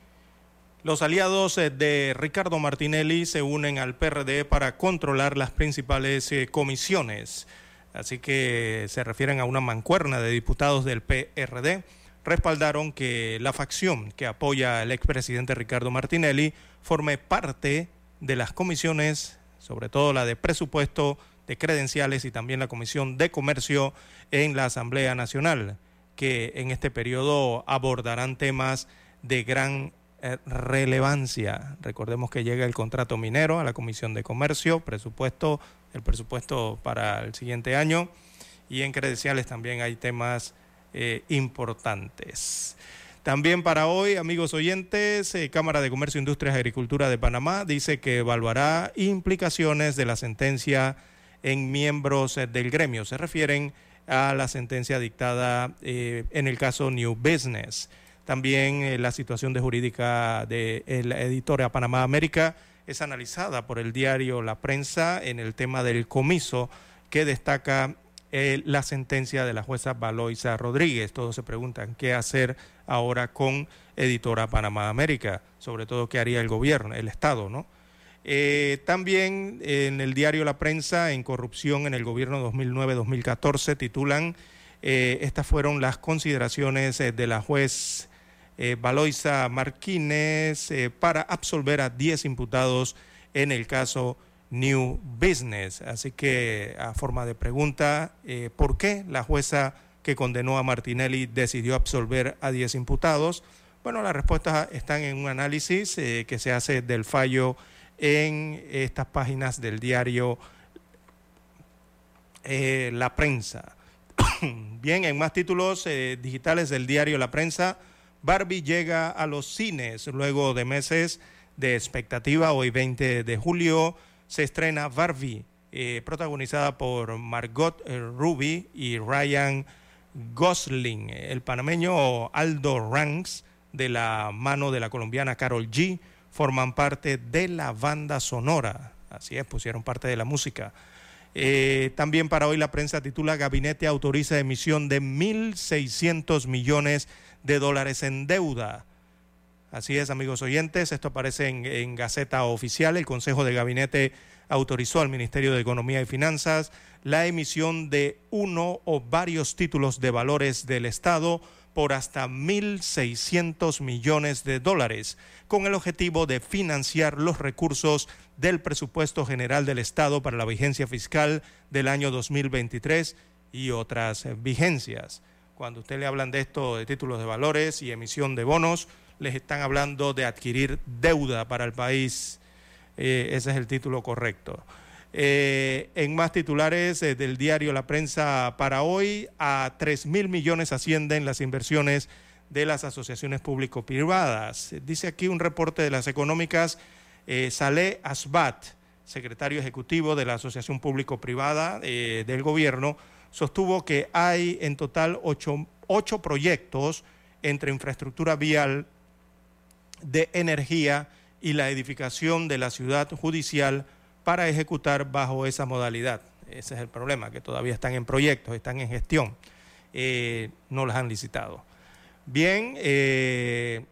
los aliados de Ricardo Martinelli se unen al PRD para controlar las principales eh, comisiones. Así que se refieren a una mancuerna de diputados del PRD. Respaldaron que la facción que apoya al expresidente Ricardo Martinelli forme parte de las comisiones, sobre todo la de presupuesto, de credenciales y también la comisión de comercio en la Asamblea Nacional, que en este periodo abordarán temas de gran eh, relevancia. Recordemos que llega el contrato minero a la Comisión de Comercio, presupuesto, el presupuesto para el siguiente año y en credenciales también hay temas eh, importantes. También para hoy, amigos oyentes, eh, Cámara de Comercio, Industrias y Agricultura de Panamá dice que evaluará implicaciones de la sentencia en miembros del gremio. Se refieren a la sentencia dictada en el caso New Business. También eh, la situación de jurídica de la editora Panamá América es analizada por el diario La Prensa en el tema del comiso que destaca eh, la sentencia de la jueza Valoisa Rodríguez. Todos se preguntan qué hacer ahora con editora Panamá América, sobre todo qué haría el gobierno, el Estado, ¿no? Eh, también en el diario La Prensa, en corrupción en el gobierno 2009-2014, titulan, estas fueron las consideraciones de la juez eh, Valoisa Martínez eh, para absolver a 10 imputados en el caso New Business. Así que a forma de pregunta, eh, ¿por qué la jueza que condenó a Martinelli decidió absolver a 10 imputados? Bueno, las respuestas están en un análisis que se hace del fallo en estas páginas del diario La Prensa. Bien, en más títulos digitales del diario La Prensa, Barbie llega a los cines luego de meses de expectativa. Hoy 20 de julio se estrena Barbie, eh, protagonizada por Margot eh, Ruby y Ryan Gosling. El panameño Aldo Ranks, de la mano de la colombiana Carol G, forman parte de la banda sonora. Así es, pusieron parte de la música. Eh, también para hoy la prensa titula Gabinete autoriza emisión de 1.600 millones de dólares en deuda. Así es, amigos oyentes, esto aparece en, Gaceta Oficial. El Consejo de Gabinete autorizó al Ministerio de Economía y Finanzas la emisión de uno o varios títulos de valores del Estado por hasta 1.600 millones de dólares, con el objetivo de financiar los recursos del presupuesto general del Estado para la vigencia fiscal del año 2023 y otras vigencias. Cuando usted le hablan de esto, de títulos de valores y emisión de bonos, les están hablando de adquirir deuda para el país. Eh, ese es el título correcto. Eh, en más titulares eh, del diario La Prensa para hoy, a 3 mil millones ascienden las inversiones de las asociaciones público-privadas. Dice aquí un reporte de las económicas, Saleh Asbat, secretario ejecutivo de la Asociación Público-Privada del Gobierno, sostuvo que hay en total ocho, proyectos entre infraestructura vial, de energía y la edificación de la ciudad judicial para ejecutar bajo esa modalidad. Ese es el problema, que todavía están en proyectos, están en gestión, eh, no las han licitado. Bien, eh,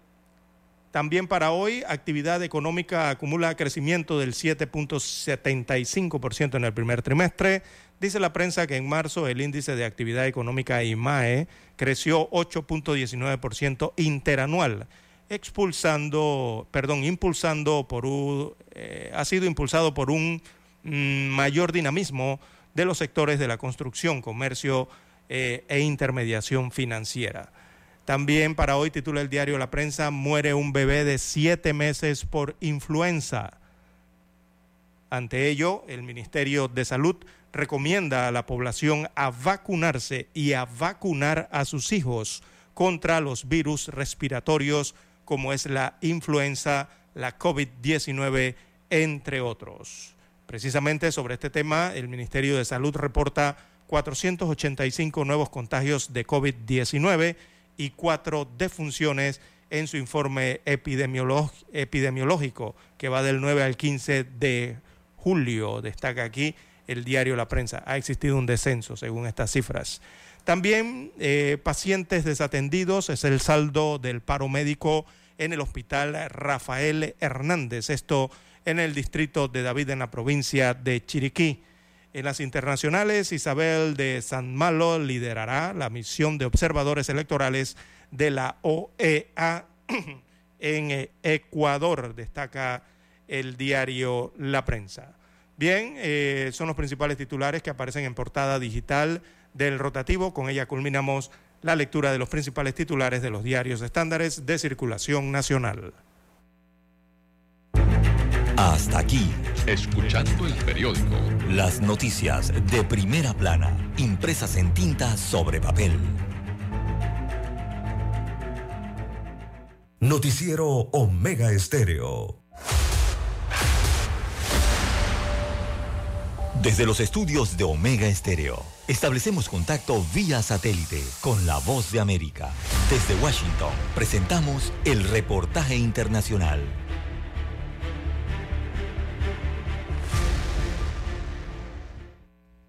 también para hoy, actividad económica acumula crecimiento del 7.75% en el primer trimestre. Dice la prensa que en marzo el índice de actividad económica IMAE creció 8.19% interanual, expulsando, perdón, impulsando por un, eh, ha sido impulsado por un mm, mayor dinamismo de los sectores de la construcción, comercio eh, e intermediación financiera. También para hoy titula el diario La Prensa, muere un bebé de siete meses por influenza. Ante ello, el Ministerio de Salud recomienda a la población a vacunarse y a vacunar a sus hijos contra los virus respiratorios como es la influenza, la COVID-19, entre otros. Precisamente sobre este tema, el Ministerio de Salud reporta 485 nuevos contagios de COVID-19 y cuatro defunciones en su informe epidemiológico que va del 9 al 15 de julio. Destaca aquí el diario La Prensa. Ha existido un descenso según estas cifras. También eh, pacientes desatendidos es el saldo del paro médico en el hospital Rafael Hernández. Esto en el distrito de David en la provincia de Chiriquí. En las internacionales, Isabel de San Malo liderará la misión de observadores electorales de la OEA en Ecuador, destaca el diario La Prensa. Bien, eh, son los principales titulares que aparecen en portada digital del rotativo. Con ella culminamos la lectura de los principales titulares de los diarios estándares de circulación nacional. Hasta aquí. Escuchando el periódico. Las noticias de primera plana, impresas en tinta sobre papel. Noticiero Omega Estéreo. Desde los estudios de Omega Estéreo, establecemos contacto vía satélite con la voz de América. Desde Washington, presentamos el reportaje internacional.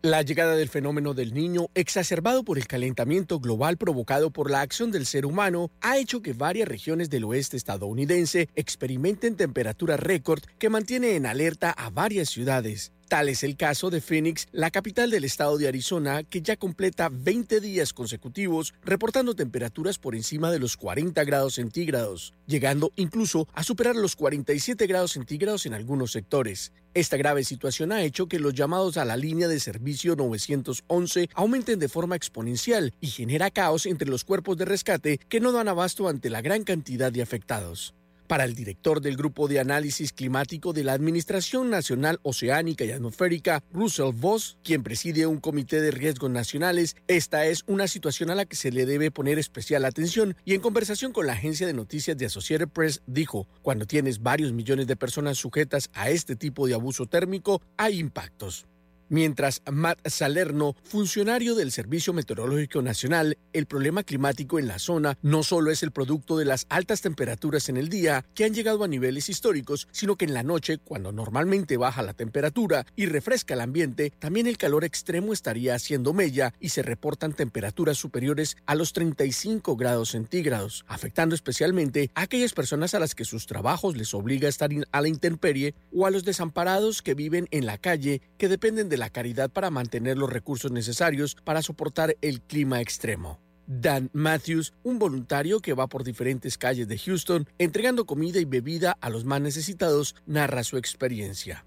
La llegada del fenómeno del niño, exacerbado por el calentamiento global provocado por la acción del ser humano, ha hecho que varias regiones del oeste estadounidense experimenten temperaturas récord que mantiene en alerta a varias ciudades. Tal es el caso de Phoenix, la capital del estado de Arizona, que ya completa 20 días consecutivos reportando temperaturas por encima de los 40 grados centígrados, llegando incluso a superar los 47 grados centígrados en algunos sectores. Esta grave situación ha hecho que los llamados a la línea de servicio 911 aumenten de forma exponencial y genera caos entre los cuerpos de rescate que no dan abasto ante la gran cantidad de afectados. Para el director del Grupo de Análisis Climático de la Administración Nacional Oceánica y Atmosférica, Russell Voss, quien preside un comité de riesgos nacionales, esta es una situación a la que se le debe poner especial atención y en conversación con la agencia de noticias de Associated Press dijo, cuando tienes varios millones de personas sujetas a este tipo de abuso térmico, hay impactos. Mientras Matt Salerno, funcionario del Servicio Meteorológico Nacional, el problema climático en la zona no solo es el producto de las altas temperaturas en el día, que han llegado a niveles históricos, sino que en la noche, cuando normalmente baja la temperatura y refresca el ambiente, también el calor extremo estaría haciendo mella y se reportan temperaturas superiores a los 35 grados centígrados, afectando especialmente a aquellas personas a las que sus trabajos les obliga a estar a la intemperie o a los desamparados que viven en la calle que dependen de la caridad para mantener los recursos necesarios para soportar el clima extremo. Dan Matthews, un voluntario que va por diferentes calles de Houston entregando comida y bebida a los más necesitados, narra su experiencia.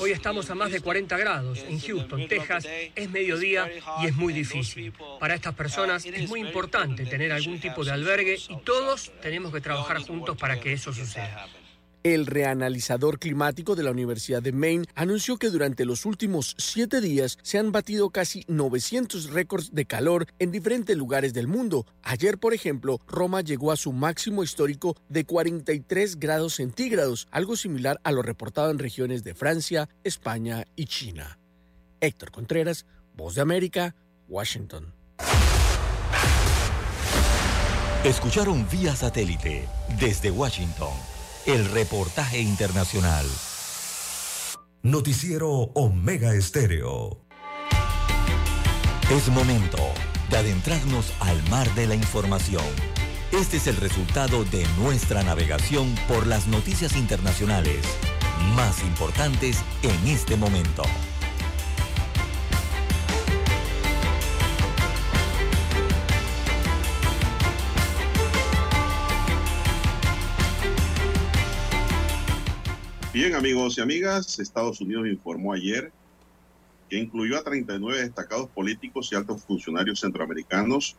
Hoy estamos a más de 40 grados en Houston, Texas. Es mediodía y es muy difícil. Para estas personas es muy importante tener algún tipo de albergue y todos tenemos que trabajar juntos para que eso suceda. El reanalizador climático de la Universidad de Maine anunció que durante los últimos siete días se han batido casi 900 récords de calor en diferentes lugares del mundo. Ayer, por ejemplo, Roma llegó a su máximo histórico de 43 grados centígrados, algo similar a lo reportado en regiones de Francia, España y China. Héctor Contreras, Voz de América, Washington. Escucharon vía satélite desde Washington el reportaje internacional. Noticiero Omega Estéreo. Es momento de adentrarnos al mar de la información. Este es el resultado de nuestra navegación por las noticias internacionales más importantes en este momento. Bien, amigos y amigas, Estados Unidos informó ayer que incluyó a 39 destacados políticos y altos funcionarios centroamericanos,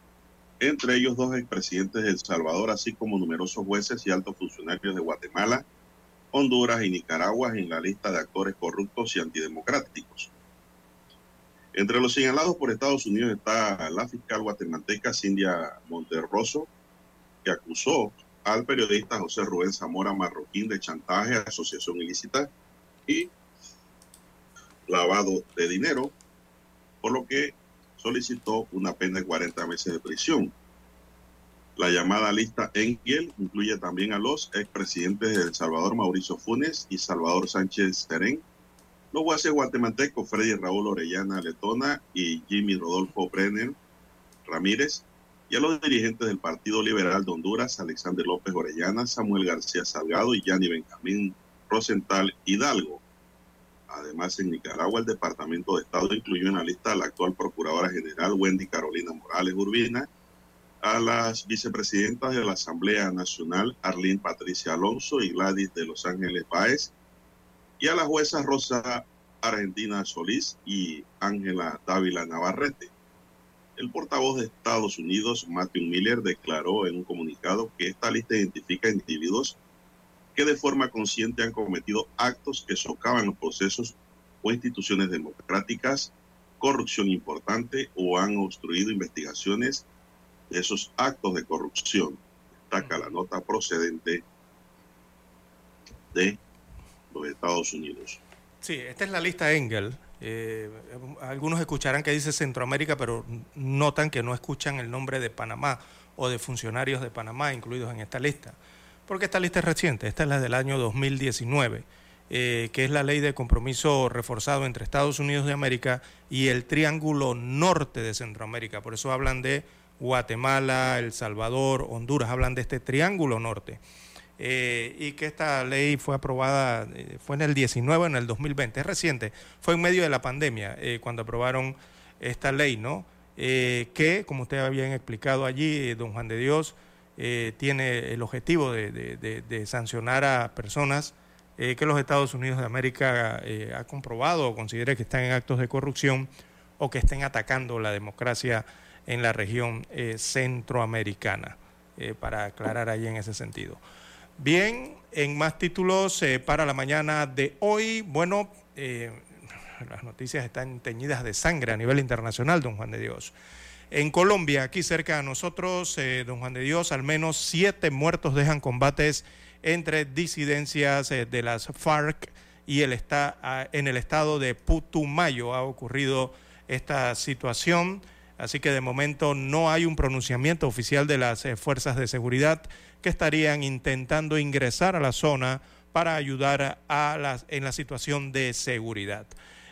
entre ellos dos expresidentes de El Salvador, así como numerosos jueces y altos funcionarios de Guatemala, Honduras y Nicaragua en la lista de actores corruptos y antidemocráticos. Entre los señalados por Estados Unidos está la fiscal guatemalteca Cindia Monterroso, que acusó al periodista José Rubén Zamora Marroquín de chantaje, asociación ilícita y lavado de dinero, por lo que solicitó una pena de 40 meses de prisión. La llamada lista Engel incluye también a los expresidentes de El Salvador, Mauricio Funes y Salvador Sánchez Terén, los jueces guatemaltecos Freddy Raúl Orellana Letona y Jimmy Rodolfo Brenner Ramírez, y a los dirigentes del Partido Liberal de Honduras, Alexander López Orellana, Samuel García Salgado y Yanni Benjamín Rosenthal Hidalgo. Además, en Nicaragua, el Departamento de Estado incluyó en la lista a la actual Procuradora General Wendy Carolina Morales Urbina, a las vicepresidentas de la Asamblea Nacional Arlene Patricia Alonso y Gladys de Los Ángeles Páez, y a la jueza Rosa Argentina Solís y Ángela Dávila Navarrete. El portavoz de Estados Unidos, Matthew Miller, declaró en un comunicado que esta lista identifica individuos que de forma consciente han cometido actos que socavan los procesos o instituciones democráticas, corrupción importante o han obstruido investigaciones de esos actos de corrupción. Destaca la nota procedente de los Estados Unidos. Sí, esta es la lista Engel. Eh, algunos escucharán que dice Centroamérica, pero notan que no escuchan el nombre de Panamá o de funcionarios de Panamá incluidos en esta lista. Porque esta lista es reciente, esta es la del año 2019, eh, que es la ley de compromiso reforzado entre Estados Unidos de América y el Triángulo Norte de Centroamérica. Por eso hablan de Guatemala, El Salvador, Honduras, hablan de este Triángulo Norte. Eh, y que esta ley fue aprobada, eh, fue en el 19, en el 2020, es reciente, fue en medio de la pandemia eh, cuando aprobaron esta ley, ¿no? que, como usted había explicado allí, don Juan de Dios, tiene el objetivo de, sancionar a personas que los Estados Unidos de América ha comprobado o considere que están en actos de corrupción o que estén atacando la democracia en la región centroamericana, para aclarar ahí en ese sentido. Bien, en más títulos eh, para la mañana de hoy, bueno, eh, las noticias están teñidas de sangre a nivel internacional, don Juan de Dios. En Colombia, aquí cerca de nosotros, eh, don Juan de Dios, al menos siete muertos dejan combates entre disidencias de las FARC y el está, en el estado de Putumayo ha ocurrido esta situación. Así que de momento no hay un pronunciamiento oficial de las fuerzas de seguridad que estarían intentando ingresar a la zona para ayudar a las, en la situación de seguridad.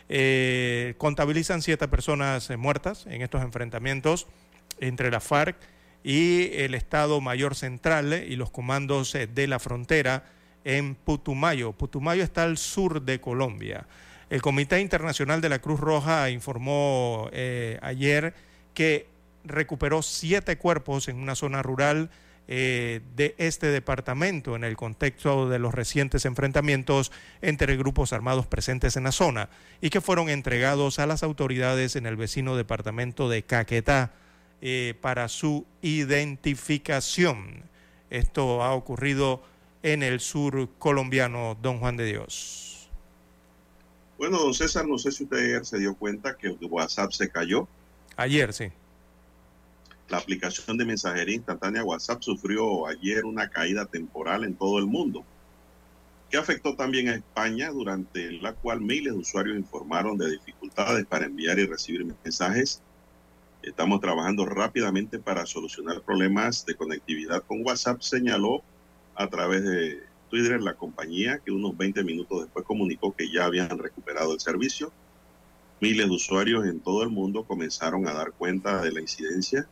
Eh, contabilizan siete personas eh, muertas en estos enfrentamientos entre la FARC y el Estado Mayor Central eh, y los comandos de la frontera en Putumayo. Putumayo está al sur de Colombia. El Comité Internacional de la Cruz Roja informó ayer que recuperó siete cuerpos en una zona rural eh, de este departamento en el contexto de los recientes enfrentamientos entre grupos armados presentes en la zona y que fueron entregados a las autoridades en el vecino departamento de Caquetá eh, para su identificación. Esto ha ocurrido en el sur colombiano, don Juan de Dios. Bueno, don César, no sé si usted ayer se dio cuenta que el WhatsApp se cayó. Ayer, sí. La aplicación de mensajería instantánea WhatsApp sufrió ayer una caída temporal en todo el mundo, que afectó también a España, durante la cual miles de usuarios informaron de dificultades para enviar y recibir mensajes. Estamos trabajando rápidamente para solucionar problemas de conectividad con WhatsApp, señaló a través de Twitter la compañía, que unos 20 minutos después comunicó que ya habían recuperado el servicio. Miles de usuarios en todo el mundo comenzaron a dar cuenta de la incidencia.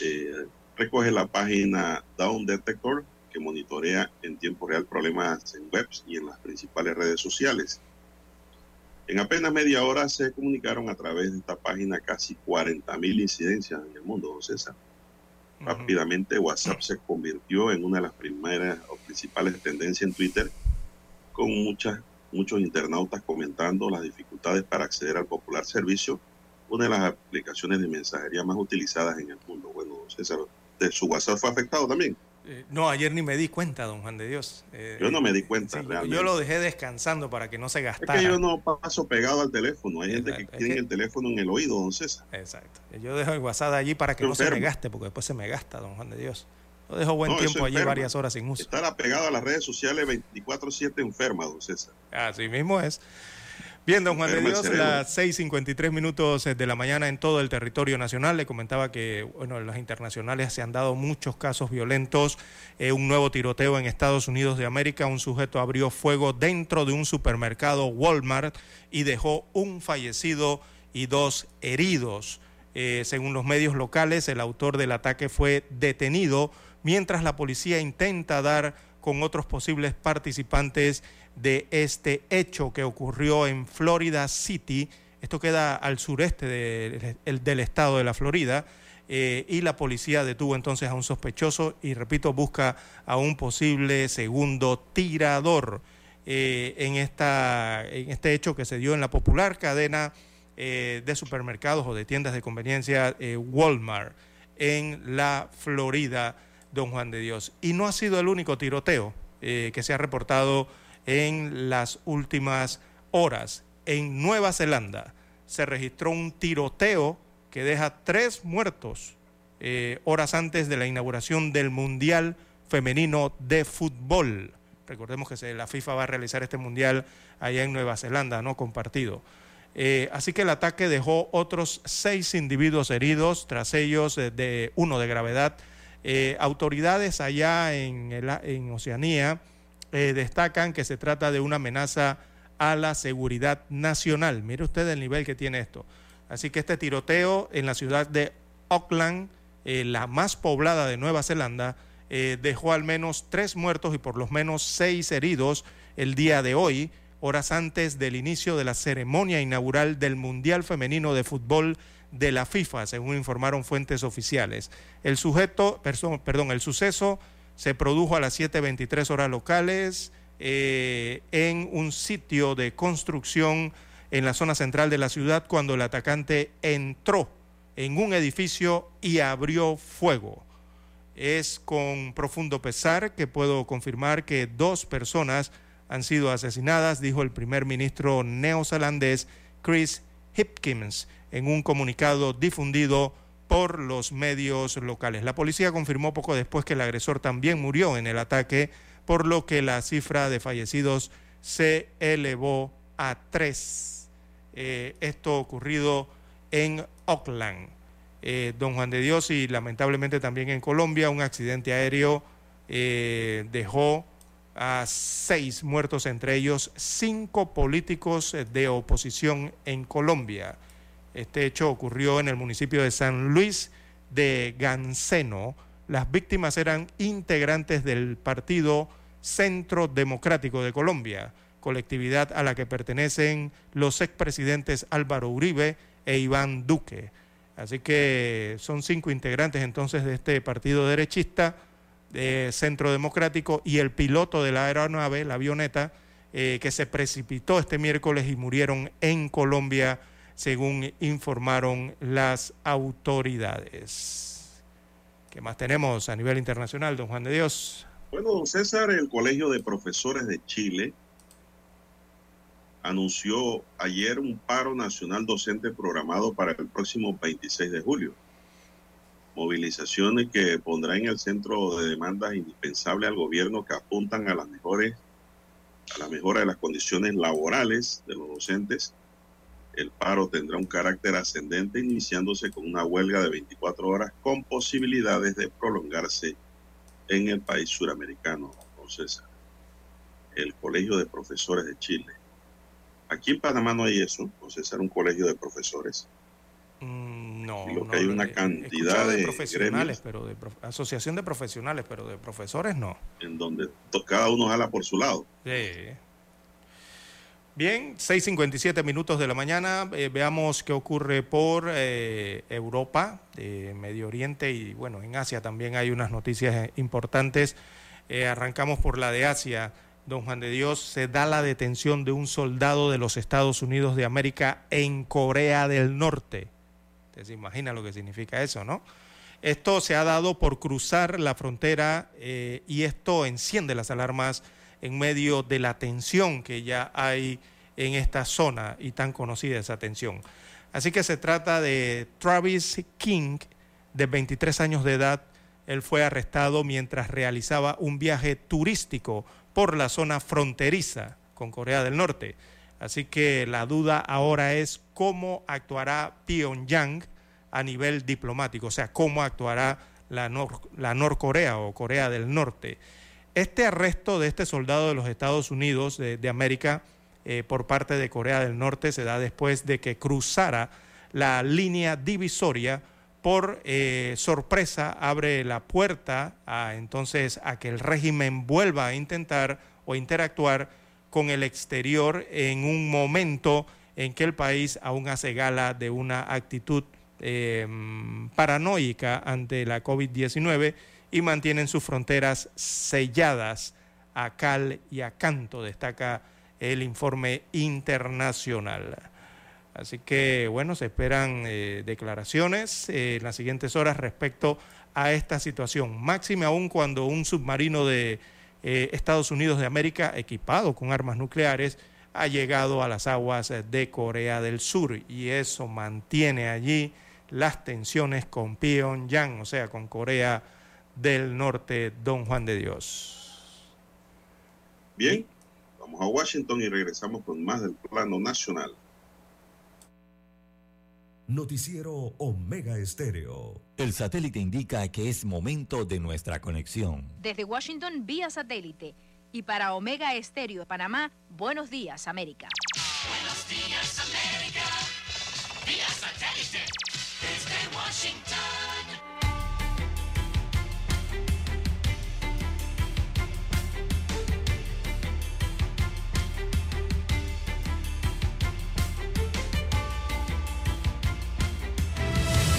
Eh, recoge la página Down Detector, que monitorea en tiempo real problemas en webs y en las principales redes sociales. En apenas media hora se comunicaron a través de esta página casi 40.000 incidencias en el mundo, don César. Rápidamente WhatsApp se convirtió en una de las primeras o principales tendencias en Twitter, con muchas, muchos internautas comentando las dificultades para acceder al popular servicio, una de las aplicaciones de mensajería más utilizadas en el mundo. Bueno, César, ¿de su WhatsApp fue afectado también? Eh, no, ayer ni me di cuenta, don Juan de Dios. Eh, yo no me di cuenta, sí, realmente. Yo lo dejé descansando para que no se gastara. Es que yo no paso pegado al teléfono. Hay gente que tiene el teléfono en el oído, don César. Exacto. Yo dejo el WhatsApp allí para que no se me gaste, porque después se me gasta, don Juan de Dios. Lo dejo buen no, tiempo allí, varias horas sin uso. Estar pegado a las redes sociales 24-7 enferma, don César. Así mismo es. Bien, don Juan de Dios, las 6.53 minutos de la mañana en todo el territorio nacional. Le comentaba que, bueno, en las internacionales se han dado muchos casos violentos. Eh, un nuevo tiroteo en Estados Unidos de América. Un sujeto abrió fuego dentro de un supermercado Walmart y dejó un fallecido y dos heridos. Eh, según los medios locales, el autor del ataque fue detenido mientras la policía intenta dar con otros posibles participantes de este hecho que ocurrió en Florida City. Esto queda al sureste del estado de la Florida. Eh, y la policía detuvo entonces a un sospechoso y, repito, busca a un posible segundo tirador eh, en, esta, en este hecho que se dio en la popular cadena eh, de supermercados o de tiendas de conveniencia Walmart en la Florida, don Juan de Dios. Y no ha sido el único tiroteo que se ha reportado en las últimas horas. En Nueva Zelanda se registró un tiroteo que deja tres muertos eh, horas antes de la inauguración del Mundial Femenino de Fútbol. Recordemos que la FIFA va a realizar este Mundial allá en Nueva Zelanda, ¿no? Compartido. Eh, así que el ataque dejó otros seis individuos heridos, tras ellos eh, de uno de gravedad. autoridades allá en, en Oceanía eh, destacan que se trata de una amenaza a la seguridad nacional. Mire usted el nivel que tiene esto. Así que este tiroteo en la ciudad de Auckland, eh, la más poblada de Nueva Zelanda, eh, dejó al menos tres muertos y por lo menos seis heridos el día de hoy, horas antes del inicio de la ceremonia inaugural del Mundial Femenino de Fútbol de la FIFA, según informaron fuentes oficiales. El sujeto, perdón, el suceso se produjo a las 7.23 horas locales eh, en un sitio de construcción en la zona central de la ciudad cuando el atacante entró en un edificio y abrió fuego. Es con profundo pesar que puedo confirmar que dos personas han sido asesinadas, dijo el primer ministro neozelandés Chris Hipkins en un comunicado difundido por los medios locales. La policía confirmó poco después que el agresor también murió en el ataque, por lo que la cifra de fallecidos se elevó a tres. Eh, esto ocurrido en Auckland. Eh, don Juan de Dios y lamentablemente también en Colombia un accidente aéreo eh, dejó a seis muertos, entre ellos cinco políticos de oposición en Colombia. Este hecho ocurrió en el municipio de San Luis de Ganseno. Las víctimas eran integrantes del Partido Centro Democrático de Colombia, colectividad a la que pertenecen los expresidentes Álvaro Uribe e Iván Duque. Así que son cinco integrantes entonces de este partido derechista, de Centro Democrático, y el piloto de la aeronave, la avioneta, eh, que se precipitó este miércoles y murieron en Colombia según informaron las autoridades. ¿Qué más tenemos a nivel internacional, don Juan de Dios? Bueno, don César, el Colegio de Profesores de Chile anunció ayer un paro nacional docente programado para el próximo 26 de julio. Movilizaciones que pondrá en el centro de demandas indispensables al gobierno que apuntan a las mejores a la mejora de las condiciones laborales de los docentes el paro tendrá un carácter ascendente iniciándose con una huelga de 24 horas con posibilidades de prolongarse en el país suramericano, don César. El Colegio de Profesores de Chile. Aquí en Panamá no hay eso, don César, un colegio de profesores. Mm, no, Lo que hay una cantidad escuchado de profesionales, gremios. pero de prof- asociación de profesionales, pero de profesores no. en donde cada uno jala por su lado. Sí. Bien, 6.57 minutos de la mañana. eh, veamos qué ocurre por eh, Europa, Medio Oriente y bueno, en Asia también hay unas noticias eh, importantes. Arrancamos por la de Asia. Don Juan de Dios, se da la detención de un soldado de los Estados Unidos de América en Corea del Norte. Usted se imagina lo que significa eso, ¿no? Esto se ha dado por cruzar la frontera y esto enciende las alarmas en medio de la tensión que ya hay en esta zona y tan conocida esa tensión. Así que se trata de Travis King, de 23 años de edad. Él fue arrestado mientras realizaba un viaje turístico por la zona fronteriza con Corea del Norte. Así que la duda ahora es cómo actuará Pyongyang a nivel diplomático, o sea, cómo actuará la, Nor- la o Corea del Norte. Este arresto de este soldado de los Estados Unidos de, América eh, por parte de Corea del Norte se da después de que cruzara la línea divisoria por eh, sorpresa abre la puerta a, entonces a que el régimen vuelva a intentar o interactuar con el exterior en un momento en que el país aún hace gala de una actitud eh, paranoica ante la COVID-19 y mantienen sus fronteras selladas a cal y a canto, destaca el informe internacional. Así que, bueno, se esperan eh, declaraciones eh, en las siguientes horas respecto a esta situación. Máxime aún cuando un submarino de eh, Estados Unidos de América, equipado con armas nucleares, ha llegado a las aguas de Corea del Sur y eso mantiene allí las tensiones con Pyongyang, o sea, con Corea del Norte, don Juan de Dios. Bien, vamos a Washington y regresamos con más del plano nacional. Noticiero Omega Estéreo. El satélite indica que es momento de nuestra conexión. Desde Washington vía satélite y para Omega Estéreo de Panamá, buenos días América. Buenos días, América. Vía satélite. Desde Washington.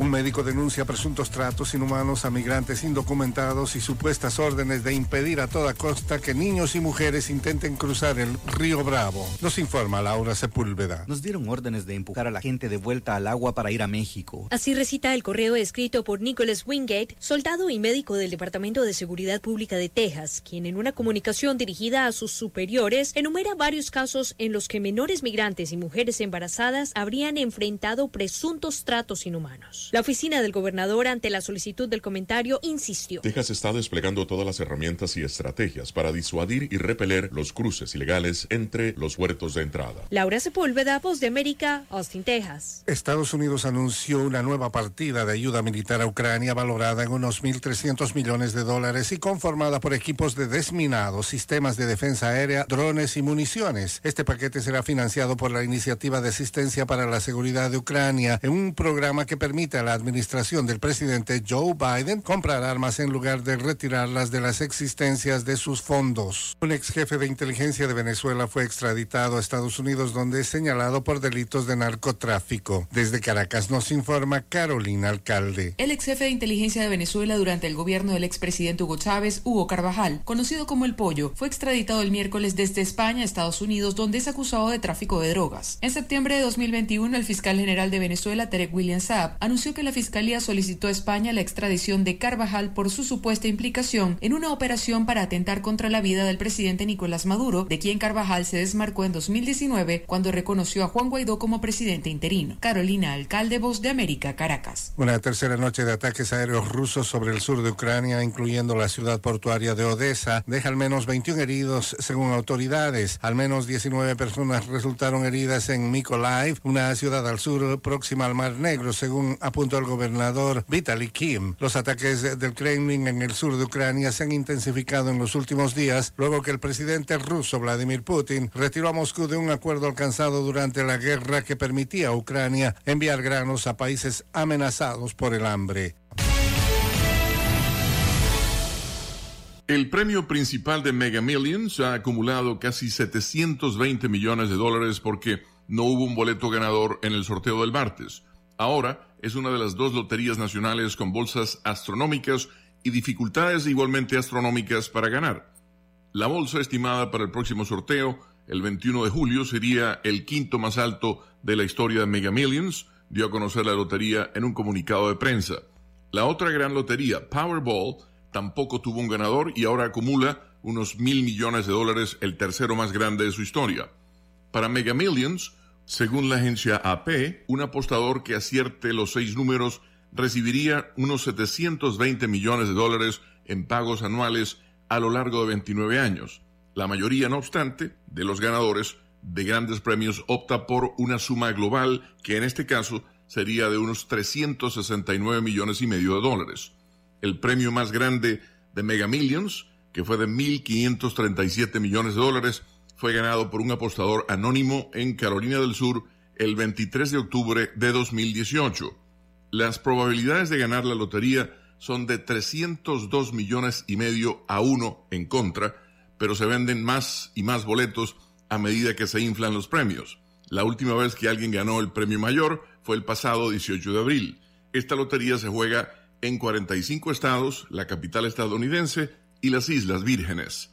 Un médico denuncia presuntos tratos inhumanos a migrantes indocumentados y supuestas órdenes de impedir a toda costa que niños y mujeres intenten cruzar el río Bravo. Nos informa Laura Sepúlveda. Nos dieron órdenes de empujar a la gente de vuelta al agua para ir a México. Así recita el correo escrito por Nicholas Wingate, soldado y médico del Departamento de Seguridad Pública de Texas, quien en una comunicación dirigida a sus superiores enumera varios casos en los que menores migrantes y mujeres embarazadas habrían enfrentado presuntos tratos inhumanos. La oficina del gobernador ante la solicitud del comentario insistió. Texas está desplegando todas las herramientas y estrategias para disuadir y repeler los cruces ilegales entre los huertos de entrada. Laura Sepúlveda, Voz de América, Austin, Texas. Estados Unidos anunció una nueva partida de ayuda militar a Ucrania valorada en unos 1.300 millones de dólares y conformada por equipos de desminados, sistemas de defensa aérea, drones y municiones. Este paquete será financiado por la Iniciativa de Asistencia para la Seguridad de Ucrania en un programa que permite a la administración del presidente Joe Biden comprar armas en lugar de retirarlas de las existencias de sus fondos. Un ex jefe de inteligencia de Venezuela fue extraditado a Estados Unidos donde es señalado por delitos de narcotráfico. Desde Caracas nos informa Carolina Alcalde. El ex jefe de inteligencia de Venezuela durante el gobierno del expresidente Hugo Chávez, Hugo Carvajal, conocido como El Pollo, fue extraditado el miércoles desde España a Estados Unidos, donde es acusado de tráfico de drogas. En septiembre de 2021, el fiscal general de Venezuela, Tarek William Saab, anunció que la fiscalía solicitó a España la extradición de Carvajal por su supuesta implicación en una operación para atentar contra la vida del presidente Nicolás Maduro, de quien Carvajal se desmarcó en 2019 cuando reconoció a Juan Guaidó como presidente interino. Carolina Alcalde, Voz de América, Caracas. Una tercera noche de ataques aéreos rusos sobre el sur de Ucrania, incluyendo la ciudad portuaria de Odessa, deja al menos 21 heridos, según autoridades. Al menos 19 personas resultaron heridas en Mykolaiv, una ciudad al sur próxima al Mar Negro, según apunta apuntó el gobernador Vitaly Kim. Los ataques del Kremlin en el sur de Ucrania se han intensificado en los últimos días, luego que el presidente ruso Vladimir Putin retiró a Moscú de un acuerdo alcanzado durante la guerra que permitía a Ucrania enviar granos a países amenazados por el hambre. El premio principal de Mega Millions ha acumulado casi 720 millones de dólares porque no hubo un boleto ganador en el sorteo del martes. Ahora es una de las dos loterías nacionales con bolsas astronómicas y dificultades igualmente astronómicas para ganar. La bolsa estimada para el próximo sorteo, el 21 de julio, sería el quinto más alto de la historia de Mega Millions, dio a conocer la lotería en un comunicado de prensa. La otra gran lotería, Powerball, tampoco tuvo un ganador y ahora acumula unos mil millones de dólares, el tercero más grande de su historia. Para Mega Millions, según la agencia AP, un apostador que acierte los seis números recibiría unos 720 millones de dólares en pagos anuales a lo largo de 29 años. La mayoría, no obstante, de los ganadores de grandes premios opta por una suma global que en este caso sería de unos 369 millones y medio de dólares. El premio más grande de Mega Millions, que fue de 1.537 millones de dólares, fue ganado por un apostador anónimo en Carolina del Sur el 23 de octubre de 2018. Las probabilidades de ganar la lotería son de 302 millones y medio a uno en contra, pero se venden más y más boletos a medida que se inflan los premios. La última vez que alguien ganó el premio mayor fue el pasado 18 de abril. Esta lotería se juega en 45 estados, la capital estadounidense y las Islas Vírgenes.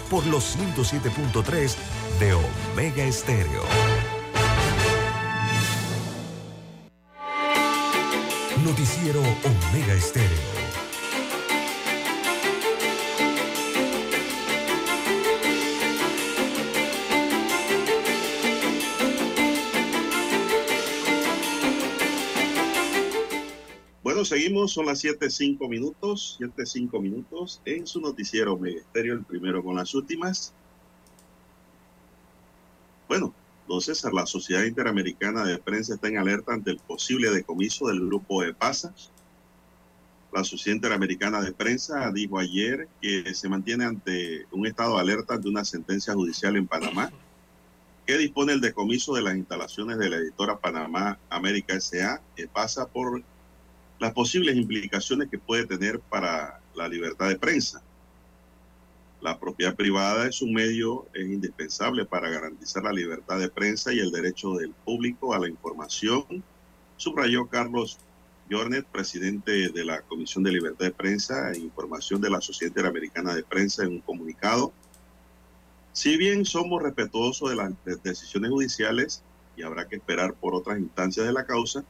Por los 107.3 de Omega Estéreo. Noticiero Omega Estéreo. Seguimos, son las 7.05 minutos, 7.05 minutos en su noticiero Ministerio, el primero con las últimas. Bueno, entonces la Sociedad Interamericana de Prensa está en alerta ante el posible decomiso del grupo de PASA. La Sociedad Interamericana de Prensa dijo ayer que se mantiene ante un estado de alerta ante una sentencia judicial en Panamá que dispone el decomiso de las instalaciones de la editora Panamá América S.A. que pasa por las posibles implicaciones que puede tener para la libertad de prensa. La propiedad privada es un medio es indispensable para garantizar la libertad de prensa y el derecho del público a la información, subrayó Carlos Jornet, presidente de la Comisión de Libertad de Prensa e Información de la Sociedad Interamericana de Prensa en un comunicado. Si bien somos respetuosos de las decisiones judiciales y habrá que esperar por otras instancias de la causa,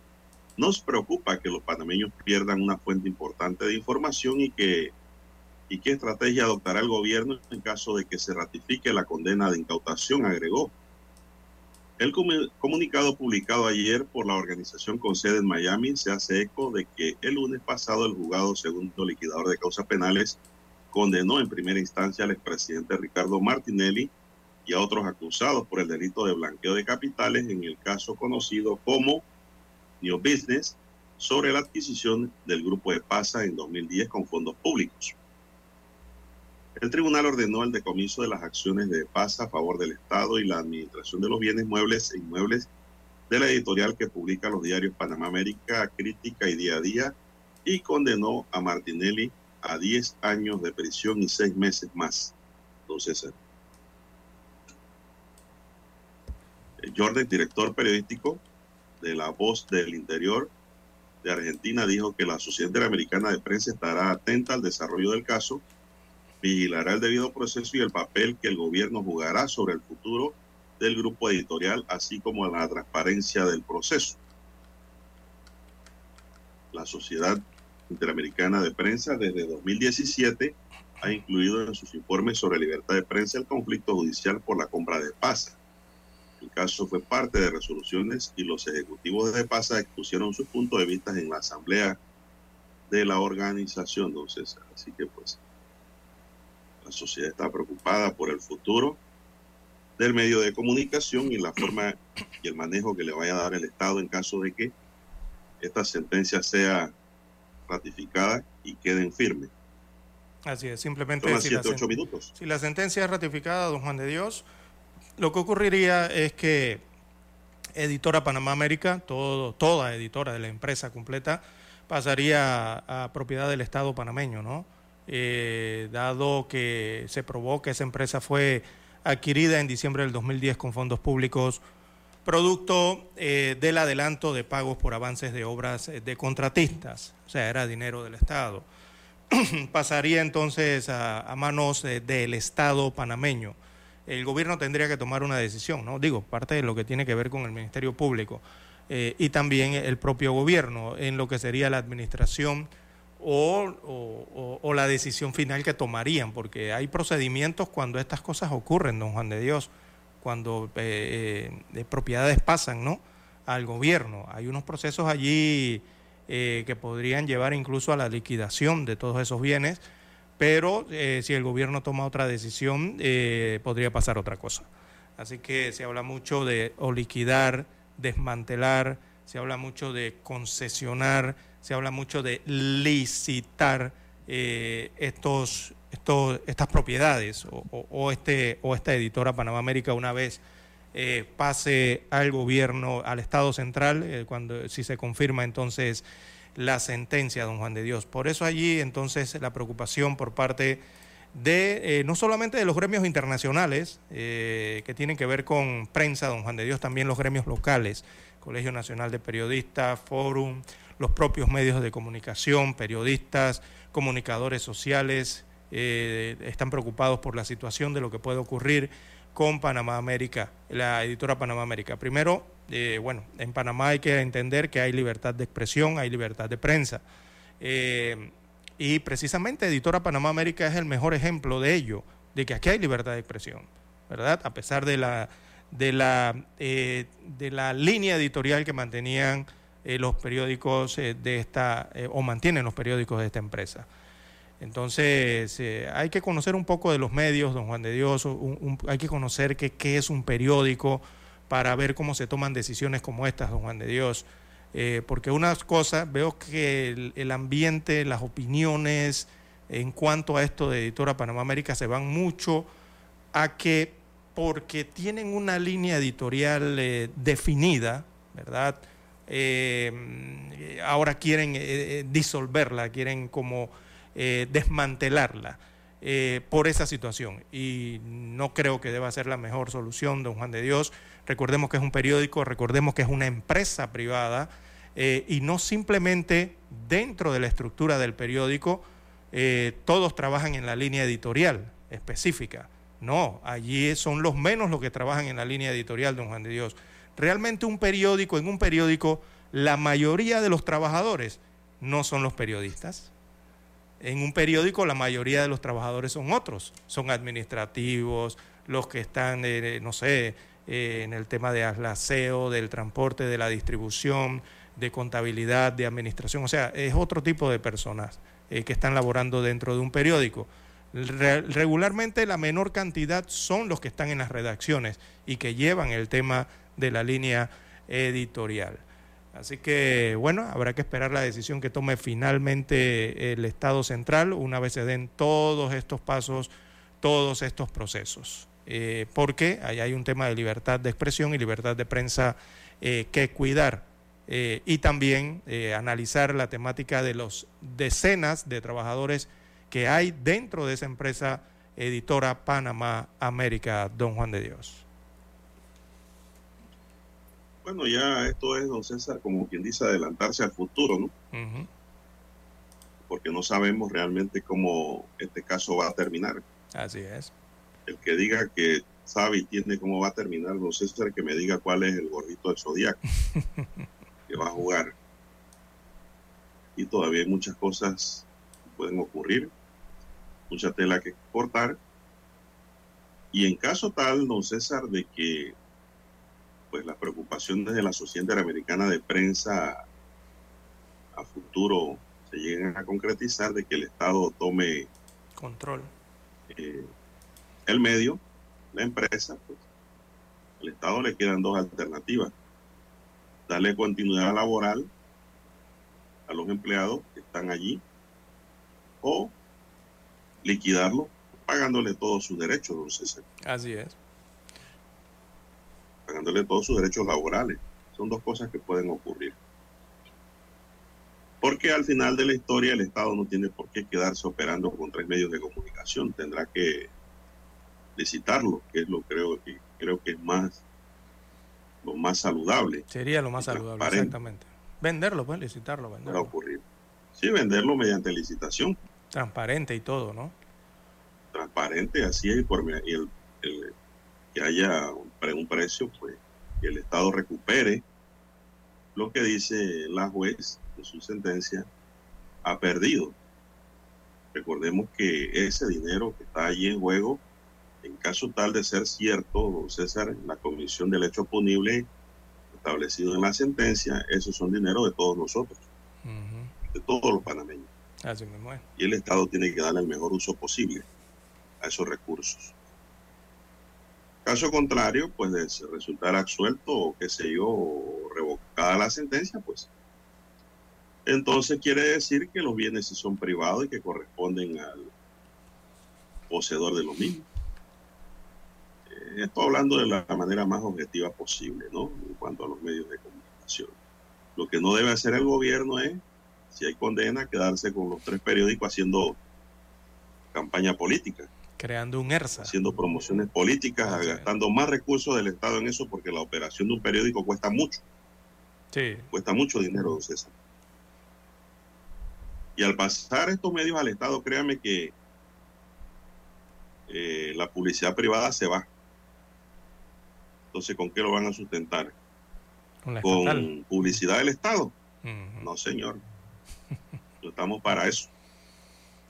nos preocupa que los panameños pierdan una fuente importante de información y que y qué estrategia adoptará el gobierno en caso de que se ratifique la condena de incautación, agregó. El comunicado publicado ayer por la organización con sede en Miami se hace eco de que el lunes pasado el juzgado segundo liquidador de causas penales condenó en primera instancia al expresidente Ricardo Martinelli y a otros acusados por el delito de blanqueo de capitales en el caso conocido como New Business sobre la adquisición del grupo de PASA en 2010 con fondos públicos. El tribunal ordenó el decomiso de las acciones de PASA a favor del Estado y la administración de los bienes muebles e inmuebles de la editorial que publica los diarios Panamá América, Crítica y Día a Día y condenó a Martinelli a 10 años de prisión y 6 meses más. Entonces, Jordan, director periodístico de La Voz del Interior de Argentina, dijo que la Sociedad Interamericana de Prensa estará atenta al desarrollo del caso, vigilará el debido proceso y el papel que el gobierno jugará sobre el futuro del grupo editorial, así como la transparencia del proceso. La Sociedad Interamericana de Prensa desde 2017 ha incluido en sus informes sobre libertad de prensa el conflicto judicial por la compra de PASA. El caso fue parte de resoluciones y los ejecutivos de PASA expusieron sus puntos de vista en la asamblea de la organización, César. Así que pues la sociedad está preocupada por el futuro del medio de comunicación y la forma y el manejo que le vaya a dar el Estado en caso de que esta sentencia sea ratificada y queden firmes. Así es, simplemente Son las si la, 7, 8 sen- minutos. si la sentencia es ratificada, don Juan de Dios, lo que ocurriría es que Editora Panamá América, todo, toda editora de la empresa completa, pasaría a, propiedad del Estado panameño, ¿no? Eh, dado que se probó que esa empresa fue adquirida en diciembre del 2010 con fondos públicos, producto eh, del adelanto de pagos por avances de obras eh, de contratistas, o sea, era dinero del Estado. Pasaría entonces a, manos del Estado panameño. El gobierno tendría que tomar una decisión, ¿no? Digo, parte de lo que tiene que ver con el Ministerio Público eh, y también el propio gobierno en lo que sería la administración o, la decisión final que tomarían, porque hay procedimientos cuando estas cosas ocurren, don Juan de Dios, cuando eh, eh, de propiedades pasan ¿no? al gobierno. Hay unos procesos allí eh, que podrían llevar incluso a la liquidación de todos esos bienes, pero eh, si el gobierno toma otra decisión, eh, podría pasar otra cosa. Así que se habla mucho de liquidar, desmantelar, se habla mucho de concesionar, se habla mucho de licitar eh, estos, estos, estas propiedades o, este, o esta editora Panamá América una vez pase al gobierno, al Estado central, cuando si se confirma entonces la sentencia, don Juan de Dios. Por eso allí entonces la preocupación por parte de eh, no solamente de los gremios internacionales eh, que tienen que ver con prensa, don Juan de Dios, también los gremios locales, Colegio Nacional de Periodistas, Fórum, los propios medios de comunicación, periodistas, comunicadores sociales, eh, están preocupados por la situación de lo que puede ocurrir con Panamá América, la editora Panamá América. Primero, eh, bueno, en Panamá hay que entender que hay libertad de expresión, hay libertad de prensa. Eh, y precisamente Editora Panamá América es el mejor ejemplo de ello, de que aquí hay libertad de expresión, ¿verdad? A pesar de la, de la, eh, de la línea editorial que mantenían los periódicos de esta, o mantienen los periódicos de esta empresa. Entonces, eh, hay que conocer un poco de los medios, don Juan de Dios, hay que conocer qué, es un periódico para ver cómo se toman decisiones como estas, don Juan de Dios. Eh, porque unas cosas, veo que el, ambiente, las opiniones en cuanto a esto de Editora Panamá América se van mucho a que porque tienen una línea editorial eh, definida, ¿verdad? Ahora quieren disolverla, quieren como eh, desmantelarla eh, por esa situación. Y no creo que deba ser la mejor solución, don Juan de Dios. Recordemos que es un periódico, recordemos que es una empresa privada eh, y no simplemente dentro de la estructura del periódico eh, todos trabajan en la línea editorial específica. No, allí son los menos los que trabajan en la línea editorial, don Juan de Dios. Realmente un periódico, en un periódico, la mayoría de los trabajadores no son los periodistas. En un periódico la mayoría de los trabajadores son otros, son administrativos, los que están, eh, no sé, eh, en el tema de aseo, del transporte, de la distribución, de contabilidad, de administración, o sea, es otro tipo de personas eh, que están laborando dentro de un periódico. Re- regularmente la menor cantidad son los que están en las redacciones y que llevan el tema de la línea editorial. Así que, bueno, habrá que esperar la decisión que tome finalmente el Estado central una vez se den todos estos pasos, todos estos procesos. Eh, porque ahí hay un tema de libertad de expresión y libertad de prensa eh, que cuidar eh, y también analizar la temática de los decenas de trabajadores que hay dentro de esa empresa editora Panamá América, don Juan de Dios. Bueno, ya esto es, don César, como quien dice, adelantarse al futuro, ¿no? Porque no sabemos realmente cómo este caso va a terminar. Así es. El que diga que sabe y tiene cómo va a terminar, don César, que me diga cuál es el gorrito del zodiaco que va a jugar. Y todavía hay muchas cosas que pueden ocurrir, mucha tela que cortar. Y en caso tal, don César, de que pues las preocupaciones de la Sociedad Interamericana de Prensa a futuro se lleguen a concretizar, de que el Estado tome Control. eh, el medio, la empresa, pues, al Estado le quedan dos alternativas. Darle continuidad laboral a los empleados que están allí o liquidarlo pagándole todos sus derechos, don César, Así es. Pagándole todos sus derechos laborales. Son dos cosas que pueden ocurrir. Porque al final de la historia el Estado no tiene por qué quedarse operando con tres medios de comunicación. Tendrá que licitarlo, que es lo creo que creo que es más lo más saludable Sería lo más saludable, exactamente. Venderlo, pues, licitarlo, venderlo. ocurrir. Sí, venderlo mediante licitación, Transparente y todo, ¿no? transparente, así es, y por y el, el- que haya un, pre- un precio, pues que el Estado recupere lo que dice la juez en su sentencia ha perdido. Recordemos que ese dinero que está allí en juego, en caso tal de ser cierto, don César, la comisión del hecho punible establecido en la sentencia, esos son dinero de todos nosotros, de todos los panameños. Así mismo es. Y el Estado tiene que darle el mejor uso posible a esos recursos. Caso contrario, pues de resultar absuelto o qué sé yo, o revocada la sentencia, pues entonces quiere decir que los bienes sí son privados y que corresponden al poseedor de los mismos. Eh, Estoy hablando de la manera más objetiva posible, ¿no? En cuanto a los medios de comunicación. Lo que no debe hacer el gobierno es, si hay condena, quedarse con los tres periódicos haciendo campaña política, Creando un ERSA. haciendo promociones políticas, gastando más recursos del Estado en eso, porque la operación de un periódico cuesta mucho, Sí. cuesta mucho dinero, don César. Y al pasar estos medios al Estado, créame que eh, la publicidad privada se va. Entonces, ¿con qué lo van a sustentar? Con la ¿Con estatal. publicidad del Estado? No, señor. No estamos para eso.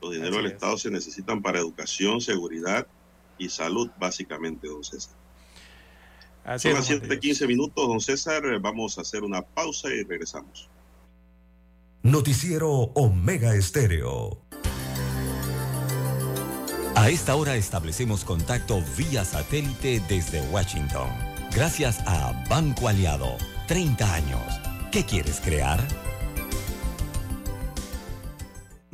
Los dineros Así del es. Estado se necesitan para educación, seguridad y salud, básicamente, don César. Así Son las don Juan de 7:15 minutos, don César. Vamos a hacer una pausa y regresamos. Noticiero Omega Estéreo. A esta hora establecemos contacto vía satélite desde Washington. Gracias a Banco Aliado. 30 años. ¿Qué quieres crear?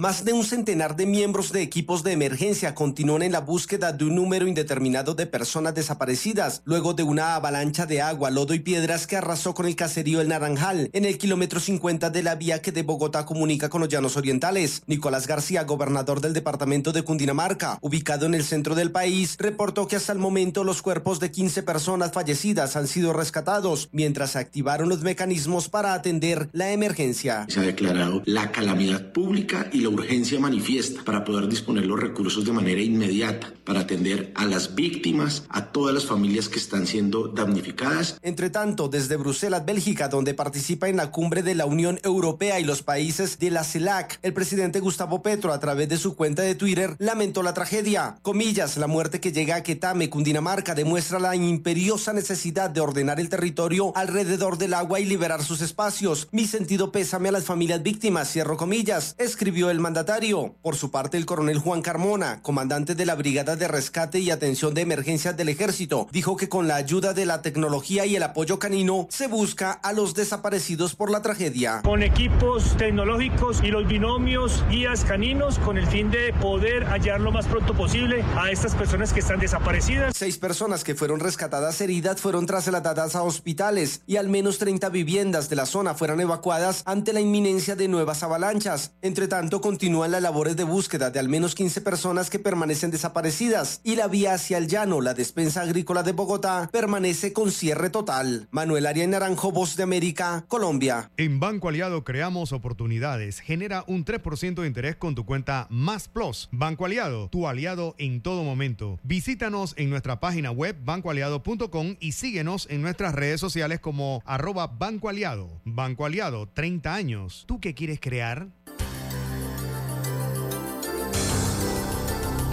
Más de un centenar de miembros de equipos de emergencia continúan en la búsqueda de un número indeterminado de personas desaparecidas luego de una avalancha de agua, lodo y piedras que arrasó con el caserío El Naranjal en el kilómetro 50 de la vía que de Bogotá comunica con los llanos orientales. Nicolás García, gobernador del departamento de Cundinamarca, ubicado en el centro del país, reportó que hasta el momento los cuerpos de 15 personas fallecidas han sido rescatados mientras se activaron los mecanismos para atender la emergencia. Se ha declarado la calamidad pública y urgencia manifiesta para poder disponer los recursos de manera inmediata para atender a las víctimas, a todas las familias que están siendo damnificadas. Entre tanto, desde Bruselas, Bélgica, donde participa en la cumbre de la Unión Europea y los países de la CELAC, el presidente Gustavo Petro, a través de su cuenta de Twitter, lamentó la tragedia. Comillas, la muerte que llega a Quetame, Cundinamarca, demuestra la imperiosa necesidad de ordenar el territorio alrededor del agua y liberar sus espacios. Mi sentido pésame a las familias víctimas, cierro comillas, escribió el el mandatario. Por su parte, el coronel Juan Carmona, comandante de la Brigada de Rescate y Atención de Emergencias del Ejército, dijo que con la ayuda de la tecnología y el apoyo canino se busca a los desaparecidos por la tragedia. Con equipos tecnológicos y los binomios guías caninos con el fin de poder hallar lo más pronto posible a estas personas que están desaparecidas. Seis personas que fueron rescatadas heridas fueron trasladadas a hospitales y al menos 30 viviendas de la zona fueron evacuadas ante la inminencia de nuevas avalanchas. Entre tanto, continúan las labores de búsqueda de al menos 15 personas que permanecen desaparecidas y la vía hacia el llano, la despensa agrícola de Bogotá, permanece con cierre total. Manuel Arias Naranjo, Voz de América, Colombia. En Banco Aliado creamos oportunidades. Genera un 3% de interés con tu cuenta Más Plus. Banco Aliado, tu aliado en todo momento. Visítanos en nuestra página web bancoaliado.com y síguenos en nuestras redes sociales como arroba Banco Aliado. Banco Aliado, 30 años. ¿Tú qué quieres crear?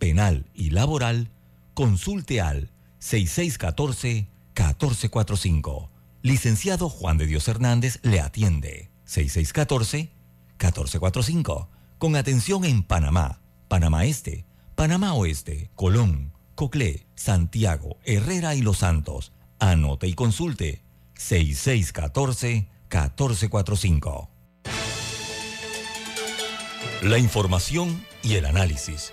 penal y laboral, consulte al 6614-1445. Licenciado Juan de Dios Hernández le atiende. 6614-1445. Con atención en Panamá, Panamá Este, Panamá Oeste, Colón, Coclé, Santiago, Herrera y Los Santos. Anote y consulte 6614-1445. La información y el análisis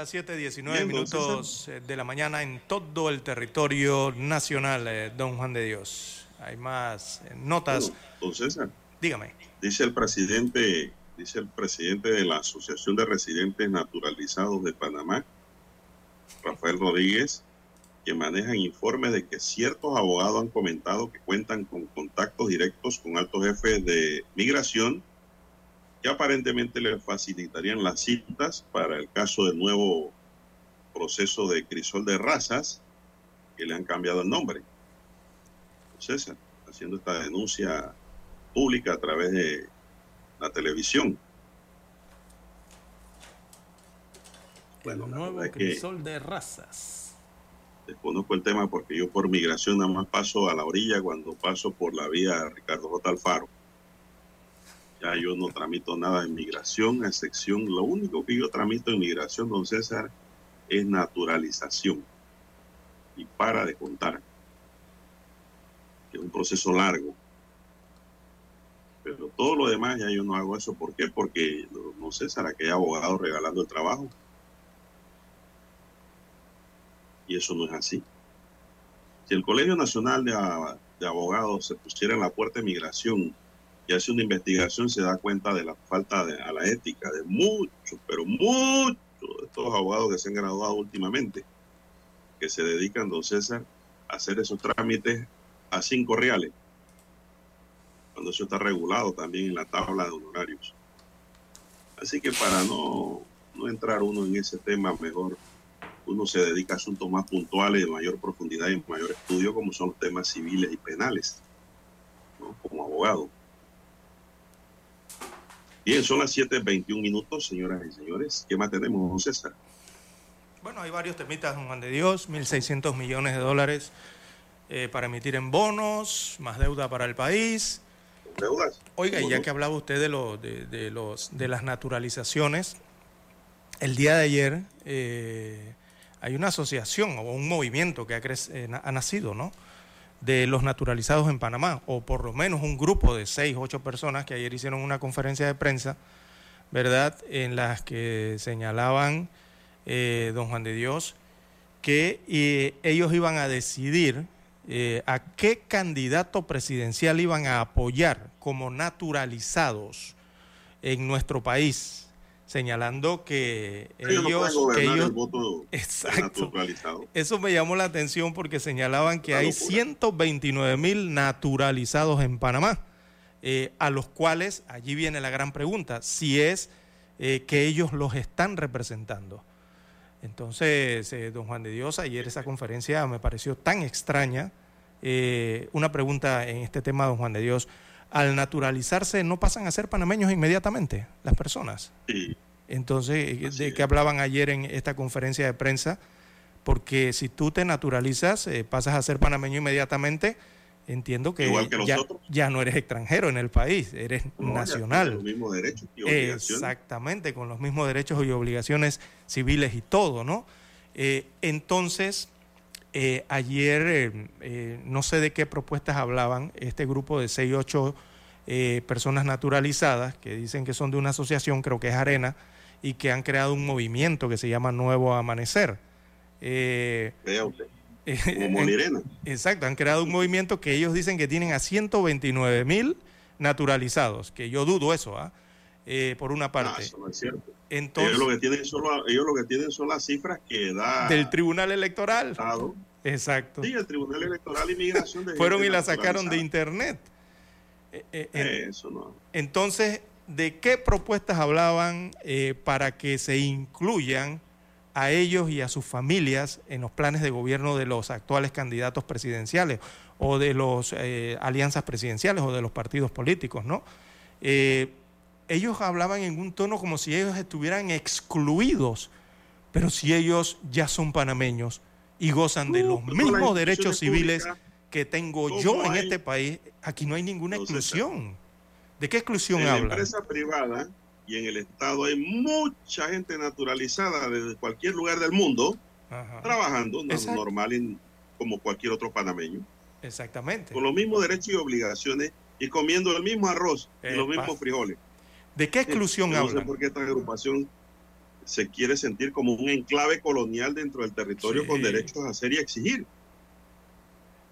Las 7.19 Bien, minutos eh, de la mañana en todo el territorio nacional, eh, don Juan de Dios. Hay más eh, notas. Don César, Dígame. dice el presidente, dice el presidente de la Asociación de Residentes Naturalizados de Panamá, Rafael Rodríguez, que manejan informes de que ciertos abogados han comentado que cuentan con contactos directos con altos jefes de migración que aparentemente le facilitarían las citas para el caso del nuevo proceso de crisol de razas, que le han cambiado el nombre. César, haciendo esta denuncia pública a través de la televisión. Bueno, la Nuevo verdad es que crisol de razas. desconozco el tema porque yo por migración nada más paso a la orilla cuando paso por la vía Ricardo J. Alfaro. Ya yo no tramito nada en migración, a excepción, lo único que yo tramito en migración, don César, es naturalización. Y para de contar. Que es un proceso largo. Pero todo lo demás ya yo no hago eso. ¿Por qué? Porque, no César, aquí hay abogados regalando el trabajo. Y eso no es así. Si el Colegio Nacional de, de Abogados se pusiera en la puerta de migración y hace una investigación, se da cuenta de la falta de, a la ética de muchos, pero muchos de estos abogados que se han graduado últimamente, que se dedican, don César, a hacer esos trámites a cinco reales, cuando eso está regulado también en la tabla de honorarios. Así que para no, no entrar uno en ese tema, mejor uno se dedica a asuntos más puntuales, de mayor profundidad y mayor estudio, como son los temas civiles y penales, como abogado. Bien, son las 7.21 minutos, señoras y señores. ¿Qué más tenemos, don César? Bueno, hay varios temitas, don Juan de Dios, 1.600 millones de dólares eh, para emitir en bonos, más deuda para el país. ¿Deudas? Oiga, y ya que hablaba usted de, lo- de, de los, de las naturalizaciones, el día de ayer, eh, hay una asociación o un movimiento que ha, eh, ha nacido, ¿no? De los naturalizados en Panamá, o por lo menos un grupo de seis, ocho personas que ayer hicieron una conferencia de prensa, ¿verdad?, en las que señalaban, eh, don Juan de Dios, que eh, ellos iban a decidir eh, a qué candidato presidencial iban a apoyar como naturalizados en nuestro país señalando que ellos, que ellos exacto, eso me llamó la atención porque señalaban que hay 129 mil naturalizados en Panamá, eh, a los cuales allí viene la gran pregunta, si es eh, que ellos los están representando. Entonces, eh, don Juan de Dios, ayer esa conferencia me pareció tan extraña. una pregunta en este tema, don Juan de Dios al naturalizarse no pasan a ser panameños inmediatamente las personas. Sí. Entonces, de qué hablaban ayer en esta conferencia de prensa, porque si tú te naturalizas, eh, pasas a ser panameño inmediatamente, entiendo que, ya, no eres extranjero en el país, eres nacional. Con los mismos derechos y obligaciones. Exactamente, con los mismos derechos y obligaciones civiles y todo, ¿no? Eh, entonces, eh, ayer, eh, no sé de qué propuestas hablaban, este grupo de 6, 8 eh, personas naturalizadas, que dicen que son de una asociación, creo que es Arena, y que han creado un movimiento que se llama Nuevo Amanecer. Vea usted. Como Exacto, han creado un movimiento que ellos dicen que tienen a 129 mil naturalizados, que yo dudo eso, ¿ah? por una parte. eso no es cierto. Entonces, ellos, lo que tienen son, ellos lo que tienen son las cifras que da... Del Tribunal Electoral. Exacto. Sí, el Tribunal Electoral y Migración. De Fueron y la sacaron de Internet. Eh, eh, Eso no. Entonces, ¿de qué propuestas hablaban eh, para que se incluyan a ellos y a sus familias en los planes de gobierno de los actuales candidatos presidenciales o de las alianzas presidenciales o de los partidos políticos, ¿no? Ellos hablaban en un tono como si ellos estuvieran excluidos, pero si ellos ya son panameños y gozan de los mismos derechos civiles que tengo yo en este país, aquí no hay ninguna exclusión. ¿De qué exclusión hablan? En la empresa privada y en el Estado hay mucha gente naturalizada desde cualquier lugar del mundo trabajando normal como cualquier otro panameño. Exactamente. Con los mismos derechos y obligaciones y comiendo el mismo arroz y los mismos frijoles. ¿De qué exclusión hablan? No sé por qué esta agrupación se quiere sentir como un enclave colonial dentro del territorio con derechos a hacer y exigir.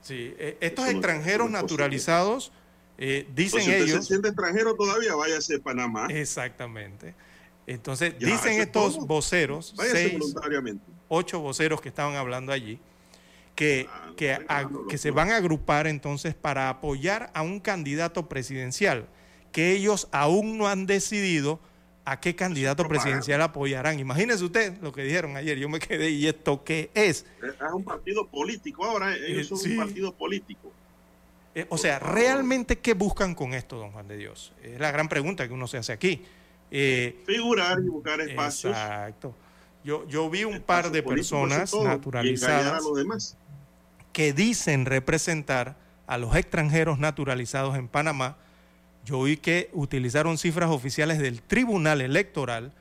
Sí, eh, estos extranjeros naturalizados, eh, dicen pues si se siente extranjero todavía, váyase a Panamá. Exactamente. Entonces, dicen estos voceros, seis, ocho voceros que estaban hablando allí, que, ah, que, que se van a agrupar entonces para apoyar a un candidato presidencial que ellos aún no han decidido a qué candidato presidencial apoyarán. Imagínese usted lo que dijeron ayer. Yo me quedé, ¿y esto qué es? Es un partido político ahora, ellos son un partido político. Eh, o sea, ¿realmente qué buscan con esto, don Juan de Dios? Es la gran pregunta que uno se hace aquí. Eh, Figurar y buscar espacios. Exacto. Yo, yo vi un par de personas naturalizadas que dicen representar a los extranjeros naturalizados en Panamá yo oí que utilizaron cifras oficiales del Tribunal Electoral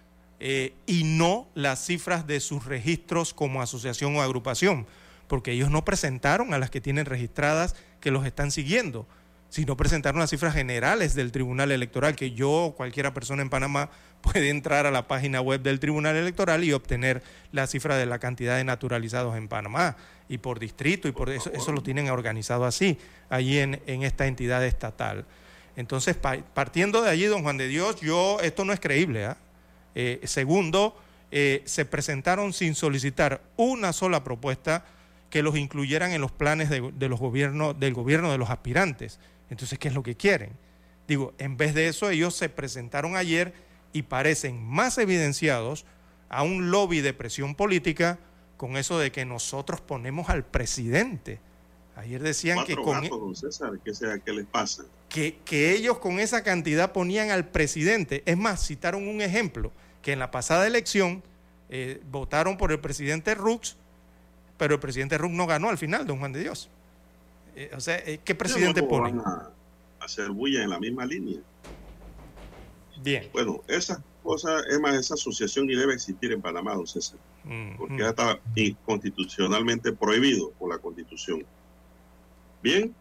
eh, y no las cifras de sus registros como asociación o agrupación, porque ellos no presentaron a las que tienen registradas que los están siguiendo, sino presentaron las cifras generales del Tribunal Electoral, que yo o cualquiera persona en Panamá puede entrar a la página web del Tribunal Electoral y obtener la cifra de la cantidad de naturalizados en Panamá y por distrito y por eso, eso lo tienen organizado así, allí en, en esta entidad estatal. Entonces, partiendo de allí, don Juan de Dios, yo, esto no es creíble. ¿ah? Eh, segundo, eh, se presentaron sin solicitar una sola propuesta que los incluyeran en los planes de, los gobiernos, del gobierno de los aspirantes. Entonces, ¿qué es lo que quieren? Digo, en vez de eso, ellos se presentaron ayer y parecen más evidenciados a un lobby de presión política con eso de que nosotros ponemos al presidente. Ayer decían que con... E don César, ¿qué, sea, ¿Qué les pasa? que, ellos con esa cantidad ponían al presidente. Es más, citaron un ejemplo, que en la pasada elección eh, votaron por el presidente Rux, pero el presidente Rux no ganó al final, don Juan de Dios. Eh, o sea, eh, ¿qué presidente ponen? a hacer bulla en la misma línea. Bien. Bueno, esas cosa, es más, esa asociación ni debe existir en Panamá, don César, porque ya está inconstitucionalmente prohibido por la Constitución. Bien,